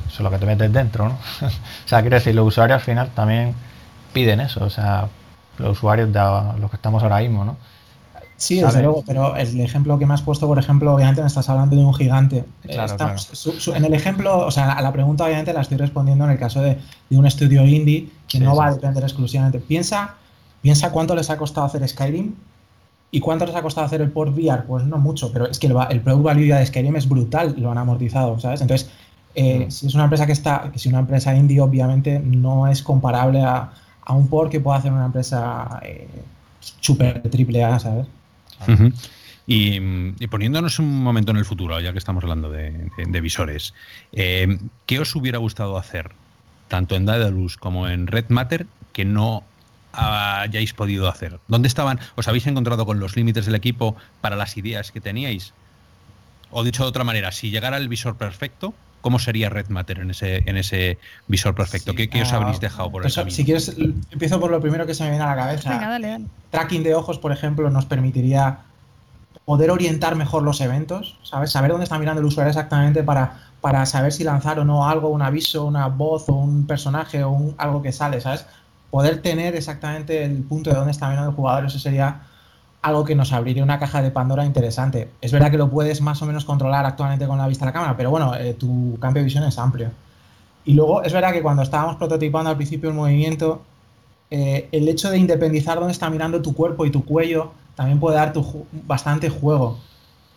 eso lo que te metes dentro, ¿no? o sea, quiero decir, los usuarios al final también piden eso, o sea, los usuarios de los que estamos ahora mismo, ¿no?
Sí, desde luego, pero el ejemplo que me has puesto, por ejemplo, obviamente me estás hablando de un gigante.
Claro,
en el ejemplo, o sea, a la pregunta obviamente la estoy respondiendo en el caso de, un estudio indie que no va a depender exclusivamente. Piensa, piensa cuánto les ha costado hacer Skyrim ¿Y cuánto les ha costado hacer el port VR? Pues no mucho, pero es que el, el product value de Skyrim es brutal, lo han amortizado, ¿sabes? Entonces, eh, mm. si es una empresa que está, si una empresa indie, obviamente no es comparable a, un port que pueda hacer una empresa eh, super triple A, ¿sabes?
y, poniéndonos un momento en el futuro, ya que estamos hablando de, visores, eh, ¿qué os hubiera gustado hacer, tanto en Daedalus como en Red Matter, que no hayáis podido hacer? ¿Dónde estaban? ¿Os habéis encontrado con los límites del equipo para las ideas que teníais? O dicho de otra manera, si llegara el visor perfecto, ¿cómo sería Red Matter en ese, en ese visor perfecto? ¿Qué, os habréis dejado por eso?
Si quieres, empiezo por lo primero que se me viene a la cabeza. Tracking de ojos, por ejemplo, nos permitiría poder orientar mejor los eventos, ¿sabes? Saber dónde está mirando el usuario exactamente para, para saber si lanzar o no algo, un aviso, una voz o un personaje o un, algo que sale, ¿sabes? Poder tener exactamente el punto de dónde está mirando el jugador, eso sería algo que nos abriría una caja de Pandora interesante. Es verdad que lo puedes más o menos controlar actualmente con la vista de la cámara, pero bueno, eh, tu cambio de visión es amplio. Y luego es verdad que cuando estábamos prototipando al principio el movimiento, eh, el hecho de independizar dónde está mirando tu cuerpo y tu cuello también puede dar bastante juego.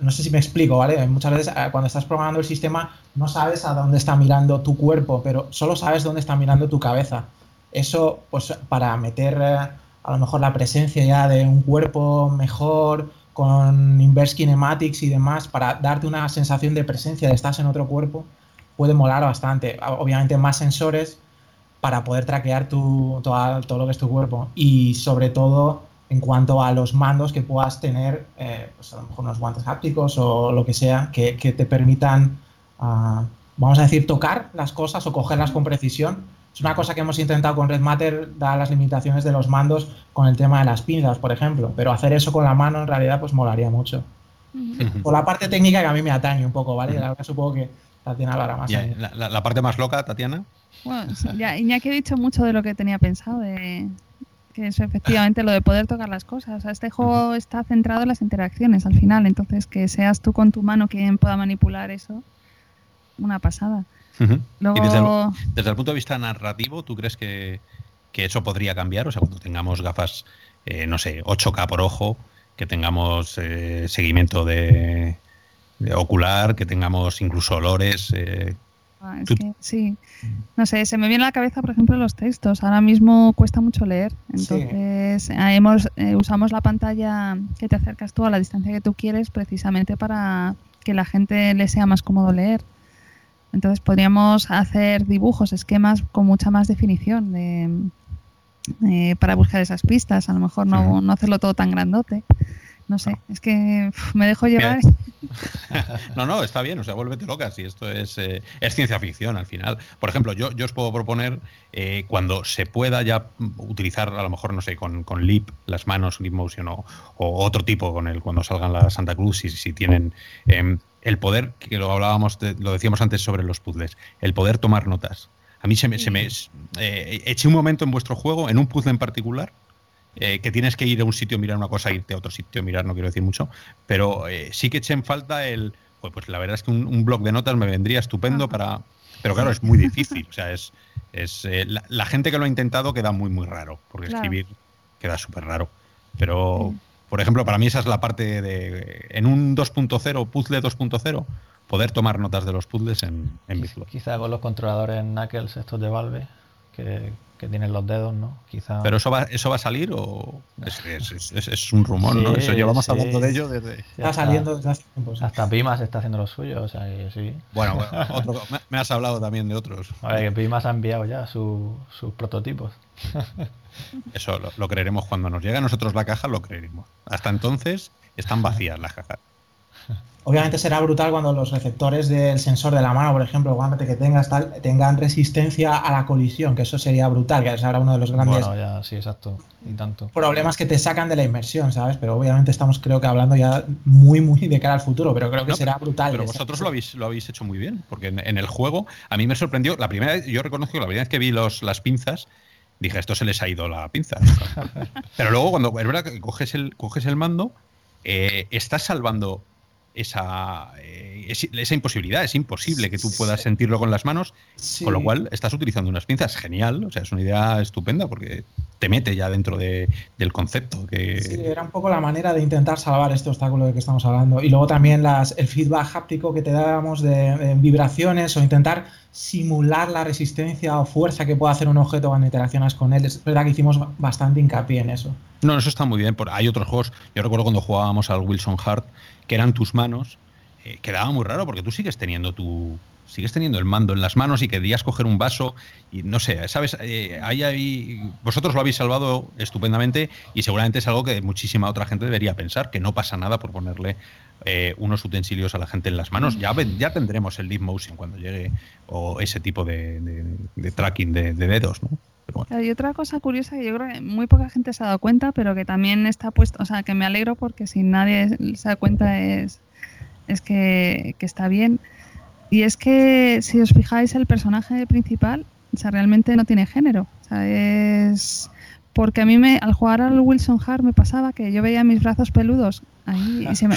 No sé si me explico, ¿vale? Muchas veces eh, cuando estás programando el sistema no sabes a dónde está mirando tu cuerpo, pero solo sabes dónde está mirando tu cabeza. Eso, pues para meter eh, a lo mejor la presencia ya de un cuerpo mejor, con inverse kinematics y demás, para darte una sensación de presencia, de estás en otro cuerpo, puede molar bastante. Obviamente más sensores para poder traquear tu, todo, lo que es tu cuerpo. Y sobre todo en cuanto a los mandos que puedas tener, eh, pues a lo mejor unos guantes hápticos o lo que sea, que, te permitan, ah, vamos a decir, tocar las cosas o cogerlas con precisión es una cosa que hemos intentado con Red Matter, dar las limitaciones de los mandos con el tema de las pinzas, por ejemplo, pero hacer eso con la mano en realidad pues molaría mucho. Por la parte técnica que a mí me atañe un poco, ¿vale? La verdad supongo que Tatiana hablará más.
la, parte más loca, Tatiana.
Bueno, ya Iñaki ha dicho mucho de lo que tenía pensado, de que es efectivamente lo de poder tocar las cosas. este juego está centrado en las interacciones al final, entonces que seas tú con tu mano quien pueda manipular eso, una pasada.
Luego... desde, el, punto de vista narrativo, ¿tú crees que, eso podría cambiar? O sea, cuando tengamos gafas, eh, no sé, 8K por ojo, que tengamos eh, seguimiento de, ocular, que tengamos incluso olores. Eh,
Ah, sí, no sé, se me viene a la cabeza, por ejemplo, los textos. Ahora mismo cuesta mucho leer, entonces eh, hemos, eh, usamos la pantalla que te acercas tú a la distancia que tú quieres precisamente para que la gente le sea más cómodo leer. Entonces podríamos hacer dibujos, esquemas con mucha más definición de, para buscar esas pistas. A lo mejor no, no hacerlo todo tan grandote. No sé, es que me dejo llevar.
no, no, está bien, o sea, vuélvete loca si esto es, eh, es ciencia ficción al final. Por ejemplo, yo, yo os puedo proponer eh, cuando se pueda ya utilizar, a lo mejor, no sé, con, con Leap, las manos, Leap Motion o, otro tipo con el cuando salgan la Santa Cruz, si, si tienen em, el poder, que lo hablábamos, lo decíamos antes sobre los puzzles, el poder tomar notas. A mí se me, se me eh, eché un momento en vuestro juego, en un puzzle en particular, eh, que tienes que ir a un sitio, mirar una cosa, irte a otro sitio, mirar, no quiero decir mucho, pero eh, sí que eché en falta el, pues, pues la verdad es que un, blog de notas me vendría estupendo para, pero claro, es muy difícil, o sea, es, es la, gente que lo ha intentado queda muy, muy raro, porque escribir queda súper raro, pero... Por ejemplo, para mí esa es la parte de. En un 2.0, puzzle 2.0, poder tomar notas de los puzzles en, en
Quizá con los controladores Knuckles, estos de Valve, que, que tienen los dedos, ¿no? Quizá...
¿Pero eso va, eso va a salir o es, un rumor, ¿no? Eso llevamos hablando de ello desde...
Está saliendo desde hace tiempo.
Hasta Pimas está haciendo lo suyo, o sea, sí.
Bueno, me, has hablado también de otros.
A ver, que Pimas ha enviado ya sus prototipos.
Eso lo, lo, creeremos cuando nos llegue a nosotros la caja, lo creeremos. Hasta entonces están vacías las cajas.
Obviamente será brutal cuando los receptores del sensor de la mano, por ejemplo, guárdate que tengas tal, tengan resistencia a la colisión, que eso sería brutal, que será uno de los grandes
sí, exacto. Y tanto.
problemas que te sacan de la inmersión, ¿sabes? Pero obviamente estamos creo que hablando ya muy, muy de cara al futuro, pero creo que será brutal.
Pero vosotros lo habéis, lo habéis hecho muy bien, porque en, el juego a mí me sorprendió, la primera vez, yo reconozco que la primera vez que vi los, las pinzas, dije, esto se les ha ido la pinza. pero luego cuando es verdad que coges el, coges el mando, eh, estás salvando esa, eh, esa imposibilidad. Es imposible que tú puedas sentirlo con las manos, con lo cual estás utilizando unas pinzas. Genial, o sea, es una idea estupenda porque te mete ya dentro de, del concepto. Que...
Sí, era un poco la manera de intentar salvar este obstáculo de que estamos hablando. Y luego también las, el feedback háptico que te dábamos de, vibraciones o intentar simular la resistencia o fuerza que puede hacer un objeto cuando interaccionas con él. Es verdad que hicimos bastante hincapié en eso.
No, eso está muy bien. Hay otros juegos, yo recuerdo cuando jugábamos al Wilson Hart, que eran tus manos, eh, quedaba muy raro porque tú sigues teniendo tu sigues teniendo el mando en las manos y querías coger un vaso y no sé, sabes, eh, ahí, vosotros lo habéis salvado estupendamente y seguramente es algo que muchísima otra gente debería pensar, que no pasa nada por ponerle eh, unos utensilios a la gente en las manos. Ya, ya tendremos el Deep Motion cuando llegue o ese tipo de, tracking de, dedos, ¿no?
Hay otra cosa curiosa que yo creo que muy poca gente se ha dado cuenta, pero que también está puesto, o sea, que me alegro porque si nadie se da cuenta es, es que, está bien. Y es que si os fijáis, el personaje principal, o sea, realmente no tiene género. O sea, es porque a mí me, al jugar al Wilson Hart me pasaba que yo veía mis brazos peludos ahí y se me,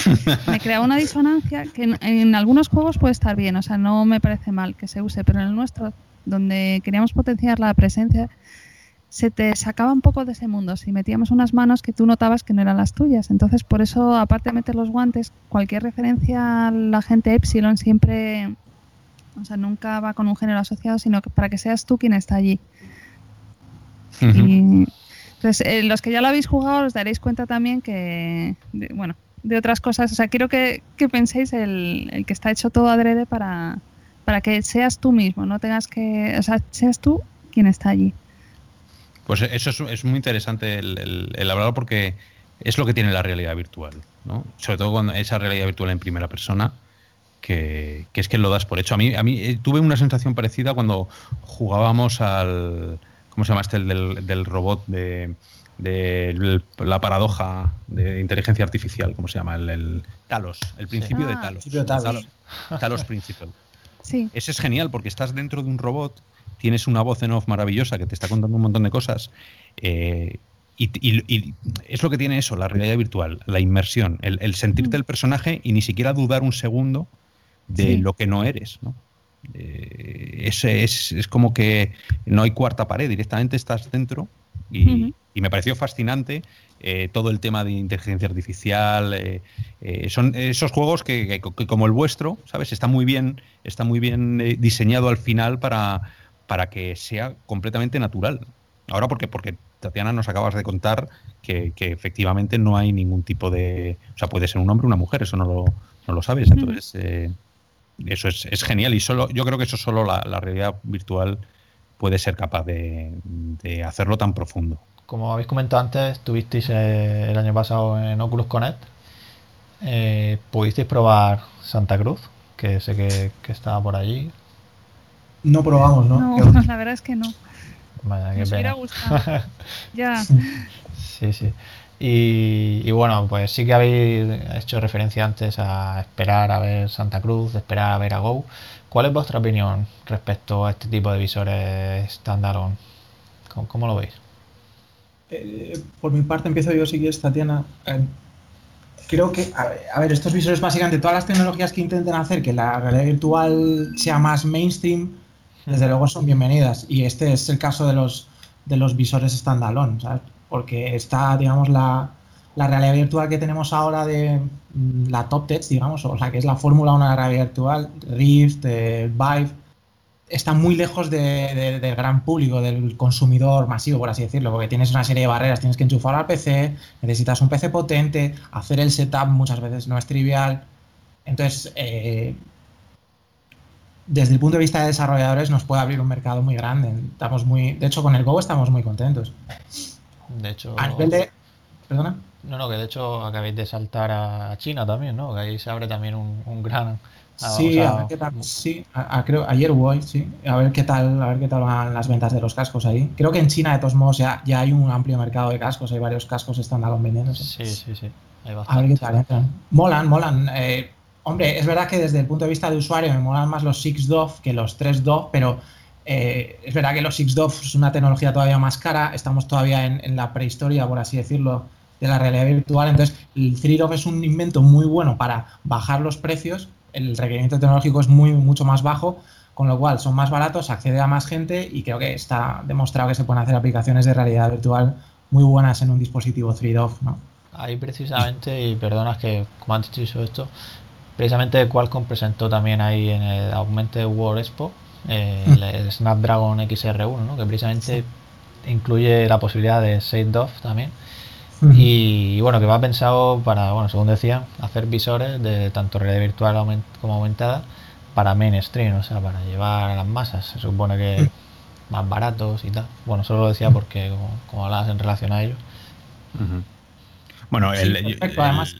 creaba una disonancia que en, en, algunos juegos puede estar bien, o sea, no me parece mal que se use, pero en el nuestro, donde queríamos potenciar la presencia, se te sacaba un poco de ese mundo si metíamos unas manos que tú notabas que no eran las tuyas. Entonces, por eso, aparte de meter los guantes, cualquier referencia a la gente Epsilon siempre, o sea, nunca va con un género asociado, sino que para que seas tú quien está allí. y, entonces, eh, los que ya lo habéis jugado os daréis cuenta también que, bueno, de otras cosas. O sea, quiero que, penséis el, el, que está hecho todo adrede para, para que seas tú mismo, no tengas que, o sea, seas tú quien está allí.
Pues eso es, muy interesante el, hablar porque es lo que tiene la realidad virtual, ¿no? Sobre todo cuando esa realidad virtual en primera persona, que, es que lo das por hecho. A mí, a mí eh, tuve una sensación parecida cuando jugábamos al. ¿Cómo se llama este? El del, robot de, la paradoja de inteligencia artificial, ¿cómo se llama? El, Talos, el principio de Talos.
Talos.
Talos, Principle.
Sí.
Ese es genial porque estás dentro de un robot tienes una voz en off maravillosa que te está contando un montón de cosas. Eh, y, es lo que tiene eso, la realidad virtual, la inmersión, el, sentirte el personaje y ni siquiera dudar un segundo de lo que no eres. ¿no? Eh, es, como que no hay cuarta pared, directamente estás dentro y, me pareció fascinante eh, todo el tema de inteligencia artificial. Eh, son esos juegos que, como el vuestro, ¿sabes? Está muy bien, está muy bien diseñado al final para, para que sea completamente natural. Ahora porque, porque Tatiana nos acabas de contar que, efectivamente no hay ningún tipo de... O sea, puede ser un hombre o una mujer, eso no lo, no lo sabes. Entonces, eh, eso es, genial y solo yo creo que eso solo la, realidad virtual puede ser capaz de, hacerlo tan profundo.
Como habéis comentado antes, estuvisteis eh, el año pasado en Oculus Connect. Eh, ¿Pudisteis probar Santa Cruz? Que sé que, que estaba por allí.
No probamos, ¿no?
No, la verdad es que no.
Vaya, qué pena.
ya.
Sí, sí. Y, bueno, pues sí que habéis hecho referencia antes a esperar a ver Santa Cruz, esperar a ver a Go. ¿Cuál es vuestra opinión respecto a este tipo de visores standalone? ¿Cómo, cómo lo veis?
Eh, por mi parte empiezo yo, si quieres, Tatiana. Eh, creo que, a ver, estos visores básicamente, todas las tecnologías que intenten hacer que la realidad virtual sea más mainstream, desde luego son bienvenidas. Y este es el caso de los, de los visores standalone, ¿sabes? Porque está, digamos, la, la realidad virtual que tenemos ahora de mm, la Top Tech, digamos, o la que es la Fórmula 1 de la realidad virtual, Rift, eh, Vive, está muy lejos de, del gran público, del consumidor masivo, por así decirlo, porque tienes una serie de barreras, tienes que enchufar al PC, necesitas un PC potente, hacer el setup muchas veces no es trivial. Entonces, eh, desde el punto de vista de desarrolladores nos puede abrir un mercado muy grande. Estamos muy, de hecho, con el Go estamos muy contentos.
De hecho,
a nivel de, perdona.
No, no, que de hecho acabéis de saltar a China también, ¿no? Que ahí se abre también un, gran.
Sí, a ver qué tal, sí, creo, ayer voy, sí, a ver qué tal, a ver qué tal van las ventas de los cascos ahí. Creo que en China, de todos modos, ya, ya hay un amplio mercado de cascos, hay varios cascos que están vendiéndose.
Sí, sí, sí.
a ver qué tal entran. Molan, molan. Eh, Hombre, es verdad que desde el punto de vista de usuario me molan más los 6DOF que los 3DOF, pero eh, es verdad que los 6DOF es una tecnología todavía más cara, estamos todavía en, la prehistoria, por así decirlo, de la realidad virtual, entonces el 3DOF es un invento muy bueno para bajar los precios, el requerimiento tecnológico es muy mucho más bajo, con lo cual son más baratos, accede a más gente y creo que está demostrado que se pueden hacer aplicaciones de realidad virtual muy buenas en un dispositivo 3DOF, ¿no?
Ahí precisamente, y perdonas que como antes dicho esto, Precisamente Qualcomm presentó también ahí en el Augmented World Expo eh, mm. el, Snapdragon XR1, que precisamente incluye la posibilidad de Shade Off también. Y, bueno, que va pensado para, bueno, según decía, hacer visores de tanto realidad virtual como aumentada para mainstream, o sea, para llevar a las masas. Se supone que más baratos y tal. Bueno, solo lo decía porque, como, hablabas en relación a ello.
Bueno, el, además,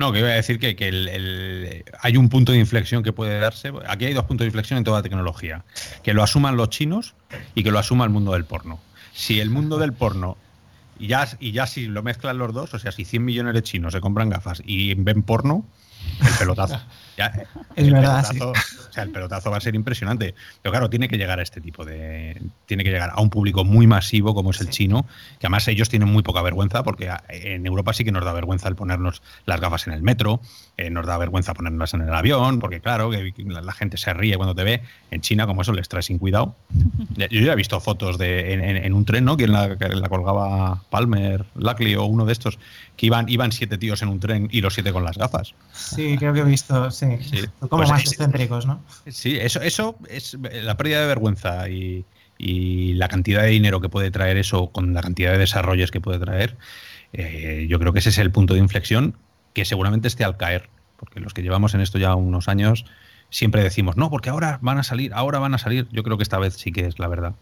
no, que iba a decir que, hay un punto de inflexión que puede darse. Aquí hay dos puntos de inflexión en toda la tecnología. Que lo asuman los chinos y que lo asuma el mundo del porno. Si el mundo del porno, y ya, y ya si lo mezclan los dos, o sea, si 100 millones de chinos se compran gafas y ven porno, el pelotazo.
es verdad.
O sea, el pelotazo va a ser impresionante. Pero claro, tiene que llegar a este tipo de. Tiene que llegar a un público muy masivo como es el chino, que además ellos tienen muy poca vergüenza, porque en Europa sí que nos da vergüenza el ponernos las gafas en el metro, eh, nos da vergüenza ponerlas en el avión, porque claro, que la, gente se ríe cuando te ve. En China, como eso les trae sin cuidado. Yo ya he visto fotos de en, un tren, ¿no? Quien la, la colgaba Palmer, Lackley o uno de estos, que iban, iban siete tíos en un tren y los siete con las gafas.
Sí, creo que he visto, sí. Como pues más excéntricos, ¿no?
Sí, eso, eso es la pérdida de vergüenza y, la cantidad de dinero que puede traer eso con la cantidad de desarrollos que puede traer. Eh, yo creo que ese es el punto de inflexión que seguramente esté al caer, porque los que llevamos en esto ya unos años siempre decimos, no, porque ahora van a salir, ahora van a salir. Yo creo que esta vez sí que es la verdad.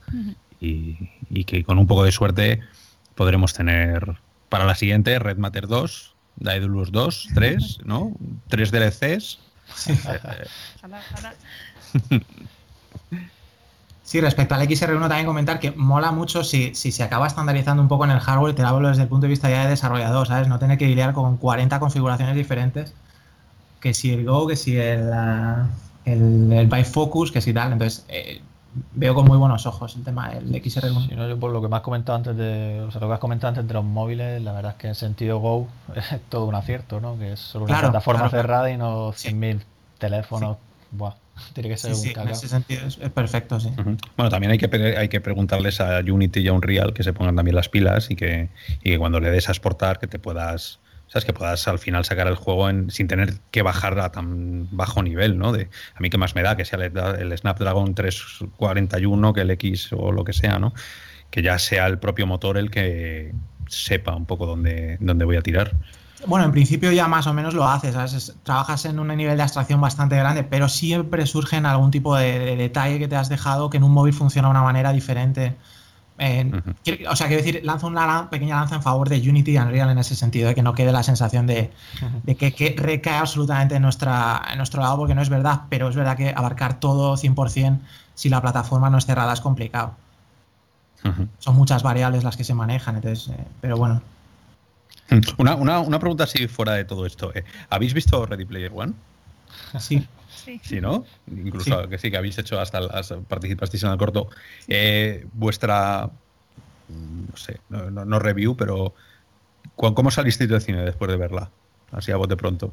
y, y que con un poco de suerte podremos tener para la siguiente Red Matter 2, Daedalus 2, 3, ¿no? Tres DLCs.
Sí, respecto al XR1 también comentar que mola mucho si, se acaba estandarizando un poco en el hardware, te hablo desde el punto de vista ya de desarrollador, ¿sabes? No tener que lidiar con 40 configuraciones diferentes, que si el Go, que si el, el, el bifocus, que sí tal. Entonces, eh, veo con muy buenos ojos el tema del XR1.
Sí, no, yo por lo que me has comentado antes de, o sea, lo que has comentado antes de los móviles, la verdad es que en sentido Go es todo un acierto, ¿no? Que es solo una
Claro,
plataforma
claro,
cerrada y no
Sí.
100.000 teléfonos. Buah, tiene que ser
Sí,
un
sí, en ese sentido es, es perfecto, sí.
Bueno, también hay que, hay que preguntarles a Unity y a Unreal que se pongan también las pilas y que, y que cuando le des a exportar que te puedas, sabes, que puedas al final sacar el juego sin tener que bajar a tan bajo nivel, ¿no? De, a mí qué más me da que sea el, Snapdragon 341 que el X o lo que sea, ¿no? Que ya sea el propio motor el que sepa un poco dónde, dónde voy a tirar.
Bueno, en principio ya más o menos lo haces, trabajas en un nivel de abstracción bastante grande, pero siempre surgen algún tipo de, de detalle que te has dejado que en un móvil funciona de una manera diferente. Eh, O sea, quiero decir, lanzo una lan- pequeña lanza en favor de Unity y Unreal en ese sentido, de que no quede la sensación de, de que, que recae absolutamente en, nuestra, en nuestro lado, porque no es verdad, pero es verdad que abarcar todo 100% si la plataforma no es cerrada es complicado. Son muchas variables las que se manejan, entonces, eh, pero bueno.
Una, una, una pregunta así fuera de todo esto. eh, ¿Habéis visto Ready Player One?
Sí.
Sí.
Sí, ¿no? Incluso
Sí.
que sí, que habéis hecho hasta las participasteis en el corto. Eh, vuestra, no sé, no, no- no review, pero ¿cu- ¿cómo salisteis del cine después de verla? Así a bote pronto.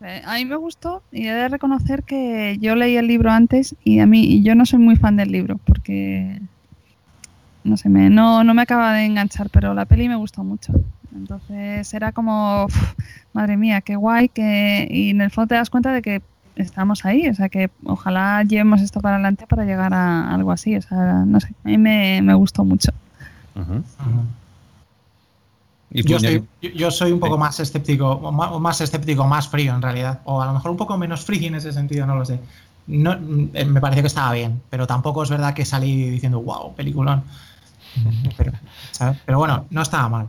Eh, A mí me gustó y he de reconocer que yo leí el libro antes y a mí y yo no soy muy fan del libro porque no sé, me, no, no me acaba de enganchar, pero la peli me gustó mucho. Entonces era como, uf, madre mía, qué guay, que y en el fondo te das cuenta de que estamos ahí, o sea que ojalá llevemos esto para adelante para llegar a algo así, o sea, no sé, a mí me, me gustó mucho.
Ujú.
Ujú.
¿Y tú,
Yo, soy, yo- yo soy un poco
Sí.
más escéptico, o más, o más escéptico, más frío en realidad, o a lo mejor un poco menos friki en ese sentido, no lo sé. No, eh, me pareció que estaba bien, pero tampoco es verdad que salí diciendo, wow, peliculón. Pero, ¿sabes? pero bueno, no estaba mal.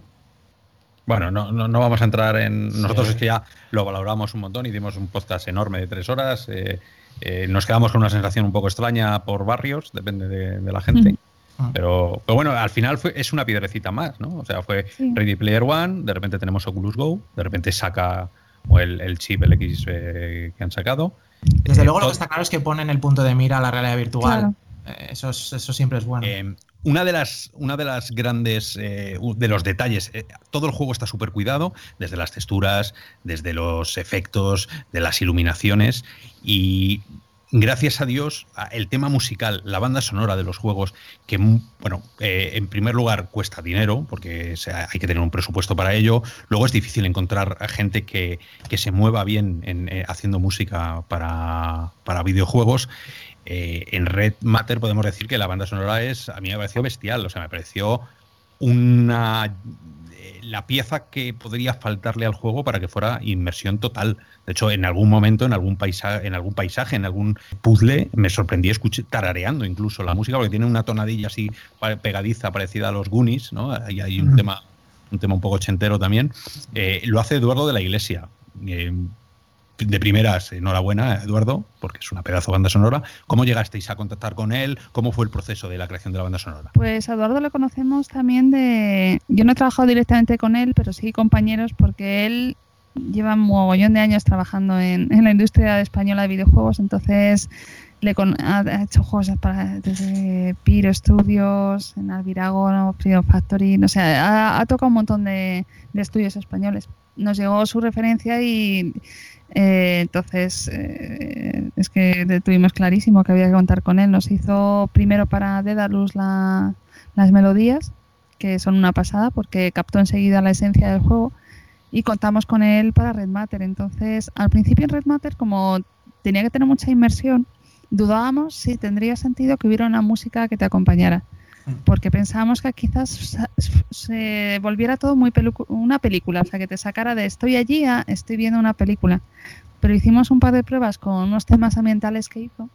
Bueno, no, no, no vamos a entrar en. Nosotros
Sí.
es que ya lo valoramos un montón, hicimos un podcast enorme de tres horas. eh, eh, nos quedamos con una sensación un poco extraña por barrios, depende de, de la gente.
Ujú.
Pero, pero bueno, al final fue, es una piedrecita más, ¿no? O sea, fue
Sí.
Ready Player One, de repente tenemos Oculus Go, de repente saca o el, el chip, el X eh, que han sacado.
Desde
Eh,
luego lo que está claro es que ponen el punto de mira a la realidad virtual.
Claro.
Eso, es- eso siempre es bueno.
Eh, una de las, una de las grandes, eh, de los detalles, eh, todo el juego está súper cuidado, desde las texturas, desde los efectos, de las iluminaciones y gracias a Dios el tema musical, la banda sonora de los juegos, que mm, bueno, eh, en primer lugar cuesta dinero porque hay que tener un presupuesto para ello, luego es difícil encontrar a gente que, que se mueva bien en, haciendo música para, para videojuegos. Eh, en Red Matter podemos decir que la banda sonora es, a mí me pareció bestial, o sea, me pareció una eh, la pieza que podría faltarle al juego para que fuera inmersión total. De hecho, en algún momento, en algún paisaje, en algún paisaje, en algún puzzle, me sorprendí escuché tarareando incluso la música, porque tiene una tonadilla así pegadiza, parecida a los Goonies, ¿no? Ahí hay un tema, un tema un poco ochentero también. Eh, lo hace Eduardo de la Iglesia. Eh, de primeras, enhorabuena, Eduardo, porque es una pedazo de banda sonora. ¿Cómo llegasteis a contactar con él? ¿Cómo fue el proceso de la creación de la banda sonora?
Pues Eduardo lo conocemos también de... Yo no he trabajado directamente con él, pero sí compañeros, porque él lleva un mogollón de años trabajando en, la industria española de videojuegos, entonces le con- ha, hecho juegos para, desde Piro Studios, en Alvirago, ¿no? Freedom Factory, no sé, ha, ha tocado un montón de, de estudios españoles. Nos llegó su referencia y eh, entonces eh, es que tuvimos clarísimo que había que contar con él. Nos hizo primero para Dedalus la, las melodías, que son una pasada porque captó enseguida la esencia del juego y contamos con él para Red Matter. Entonces, al principio en Red Matter, como tenía que tener mucha inmersión, dudábamos si tendría sentido que hubiera una música que te acompañara. Porque pensábamos que quizás se volviera todo muy una película, o sea, que te sacara de estoy allí a estoy viendo una película. Pero hicimos un par de pruebas con unos temas ambientales que hizo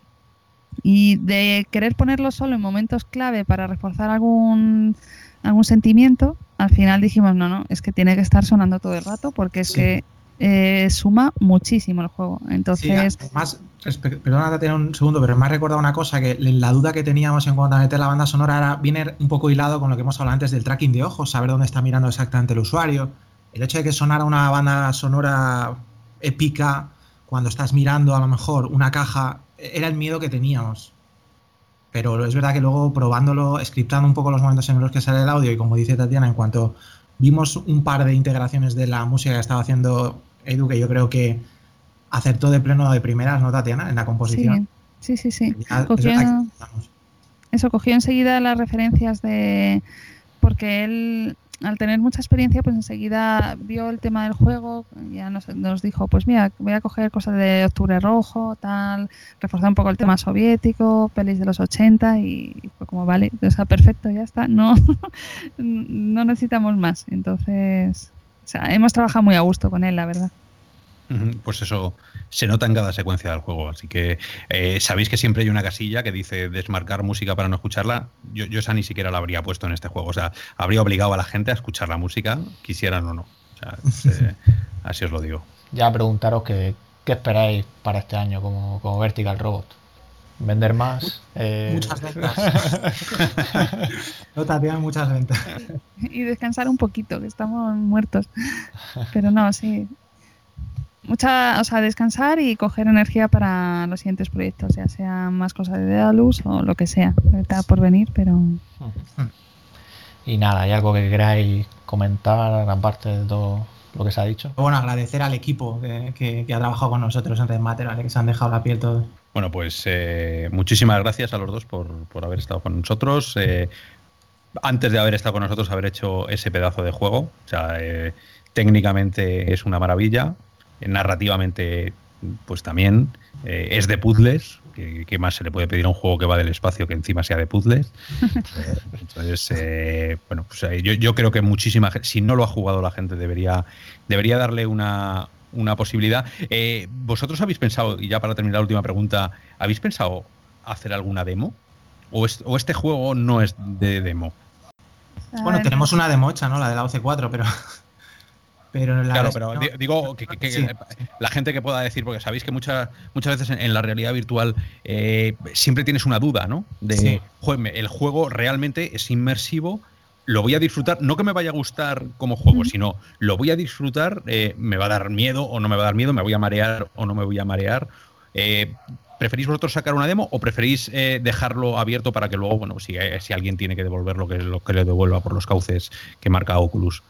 y de querer ponerlo solo en momentos clave para reforzar algún, algún sentimiento, al final dijimos, no, no, es que tiene que estar sonando todo el rato porque es
Sí.
que eh, suma muchísimo el juego.
Sí,
Entonces,
además, respe- perdona, tener un segundo, pero me ha recordado una cosa que la duda que teníamos en cuanto a meter la banda sonora era, viene un poco hilado con lo que hemos hablado antes del tracking de ojos, saber dónde está mirando exactamente el usuario. El hecho de que sonara una banda sonora épica, cuando estás mirando a lo mejor una caja, era el miedo que teníamos. Pero es verdad que luego probándolo, scriptando un poco los momentos en los que sale el audio y como dice Tatiana, en cuanto vimos un par de integraciones de la música que estaba haciendo Edu, que yo creo que acertó de pleno de primeras, ¿no, Tatiana? En la composición.
Sí, sí, sí. eso, cogió enseguida las referencias de... Porque él al tener mucha experiencia, pues enseguida vio el tema del juego, ya nos, nos, dijo, pues mira, voy a coger cosas de Octubre Rojo, tal, reforzar un poco el tema soviético, pelis de los 80 y, fue como, vale, o sea, perfecto, ya está, no, no necesitamos más. Entonces, o sea, hemos trabajado muy a gusto con él, la verdad.
Pues eso se nota en cada secuencia del juego. Así que eh, sabéis que siempre hay una casilla que dice desmarcar música para no escucharla. Yo, yo, esa ni siquiera la habría puesto en este juego. O sea, habría obligado a la gente a escuchar la música, quisieran o no. Eh, así os lo digo.
Ya preguntaros qué, esperáis para este año como, como Vertical Robot. ¿Vender más?
Eh, muchas ventas. no, Tatiana, muchas ventas.
Y descansar un poquito, que estamos muertos. Pero no, sí mucha, o sea, descansar y coger energía para los siguientes proyectos, ya sea más cosas de Daedalus o lo que sea, está por venir, pero...
Y nada, ¿hay algo que queráis comentar aparte de todo lo que se ha dicho?
Bueno, agradecer al equipo que, ha trabajado con nosotros en Red Matter, que se han dejado la piel todo.
Bueno, pues eh, muchísimas gracias a los dos por, haber estado con nosotros. Eh, antes de haber estado con nosotros, haber hecho ese pedazo de juego. O sea, eh, técnicamente es una maravilla narrativamente, pues también eh, es de puzzles. ¿Qué, más se le puede pedir a un juego que va del espacio que encima sea de puzzles? Eh, entonces, eh, bueno, pues yo, yo, creo que muchísima gente, si no lo ha jugado la gente, debería, debería darle una, una posibilidad. ¿Vosotros habéis pensado, y ya para terminar la última pregunta, ¿habéis pensado hacer alguna demo? ¿O, o este juego no es de demo?
Bueno, tenemos una demo hecha, ¿no? La de la OC4, pero
claro, pero digo que, la gente que pueda decir, porque sabéis que muchas muchas veces en, la realidad virtual eh, siempre tienes una duda, ¿no? De, el juego realmente es inmersivo, lo voy a disfrutar, no que me vaya a gustar como juego, sino lo voy a disfrutar, eh, me va a dar miedo o no me va a dar miedo, me voy a marear o no me voy a marear. Eh, ¿Preferís vosotros sacar una demo o preferís dejarlo abierto para que luego, bueno, si, si alguien tiene que devolver lo que, lo que le devuelva por los cauces que marca Oculus?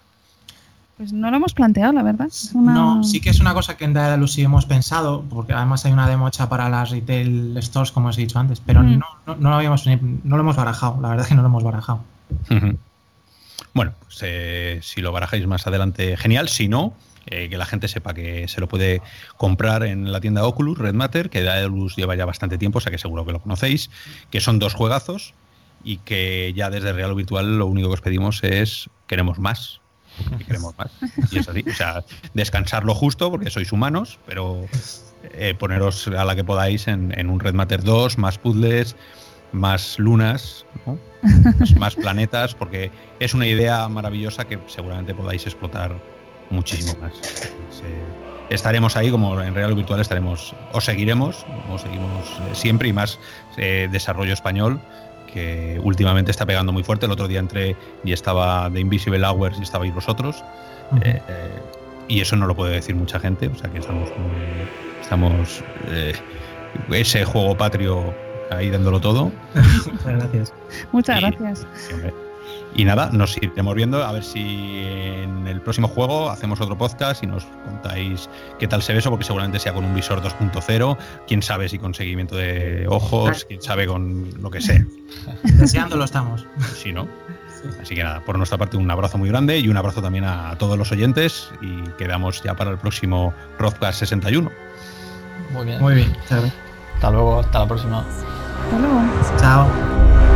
Pues no lo hemos planteado, la verdad.
No, sí que es una cosa que en Daedalus sí hemos pensado, porque además hay una demo hecha para las retail stores, como os he dicho antes, pero mm. no, no, lo habíamos, no lo hemos barajado, la verdad es que no lo hemos barajado.
Bueno, pues eh, si lo barajáis más adelante, genial. Si no, eh, que la gente sepa que se lo puede comprar en la tienda Oculus, Red Matter, que Daedalus lleva ya bastante tiempo, o sea que seguro que lo conocéis, que son dos juegazos y que ya desde Real Virtual lo único que os pedimos es queremos más, queremos más. O sea, descansar lo justo, porque sois humanos, pero eh, poneros a la que podáis en, un Red Matter 2, más puzzles, más lunas, más planetas, porque es una idea maravillosa que seguramente podáis explotar muchísimo más. Eh, estaremos ahí, como en Real Virtual estaremos, os seguiremos, como seguimos eh, siempre, y más desarrollo español que últimamente está pegando muy fuerte. El otro día entré y estaba de Invisible Hours y estabais vosotros. Eh, eh, y eso no lo puede decir mucha gente, o sea que estamos estamos eh, ese juego patrio ahí dándolo todo.
Muchas gracias.
Muchas gracias.
Y nada, nos iremos viendo a ver si en el próximo juego hacemos otro podcast y nos contáis qué tal se ve eso, porque seguramente sea con un visor 2.0, quién sabe si con seguimiento de ojos, quién sabe con lo que sea.
Deseándolo estamos.
Sí, ¿no? Así que nada, por nuestra parte un abrazo muy grande y un abrazo también a todos los oyentes y quedamos ya para el próximo Rothcast 61.
Muy bien.
Muy bien.
Hasta luego, hasta la próxima.
Hasta luego.
Chao.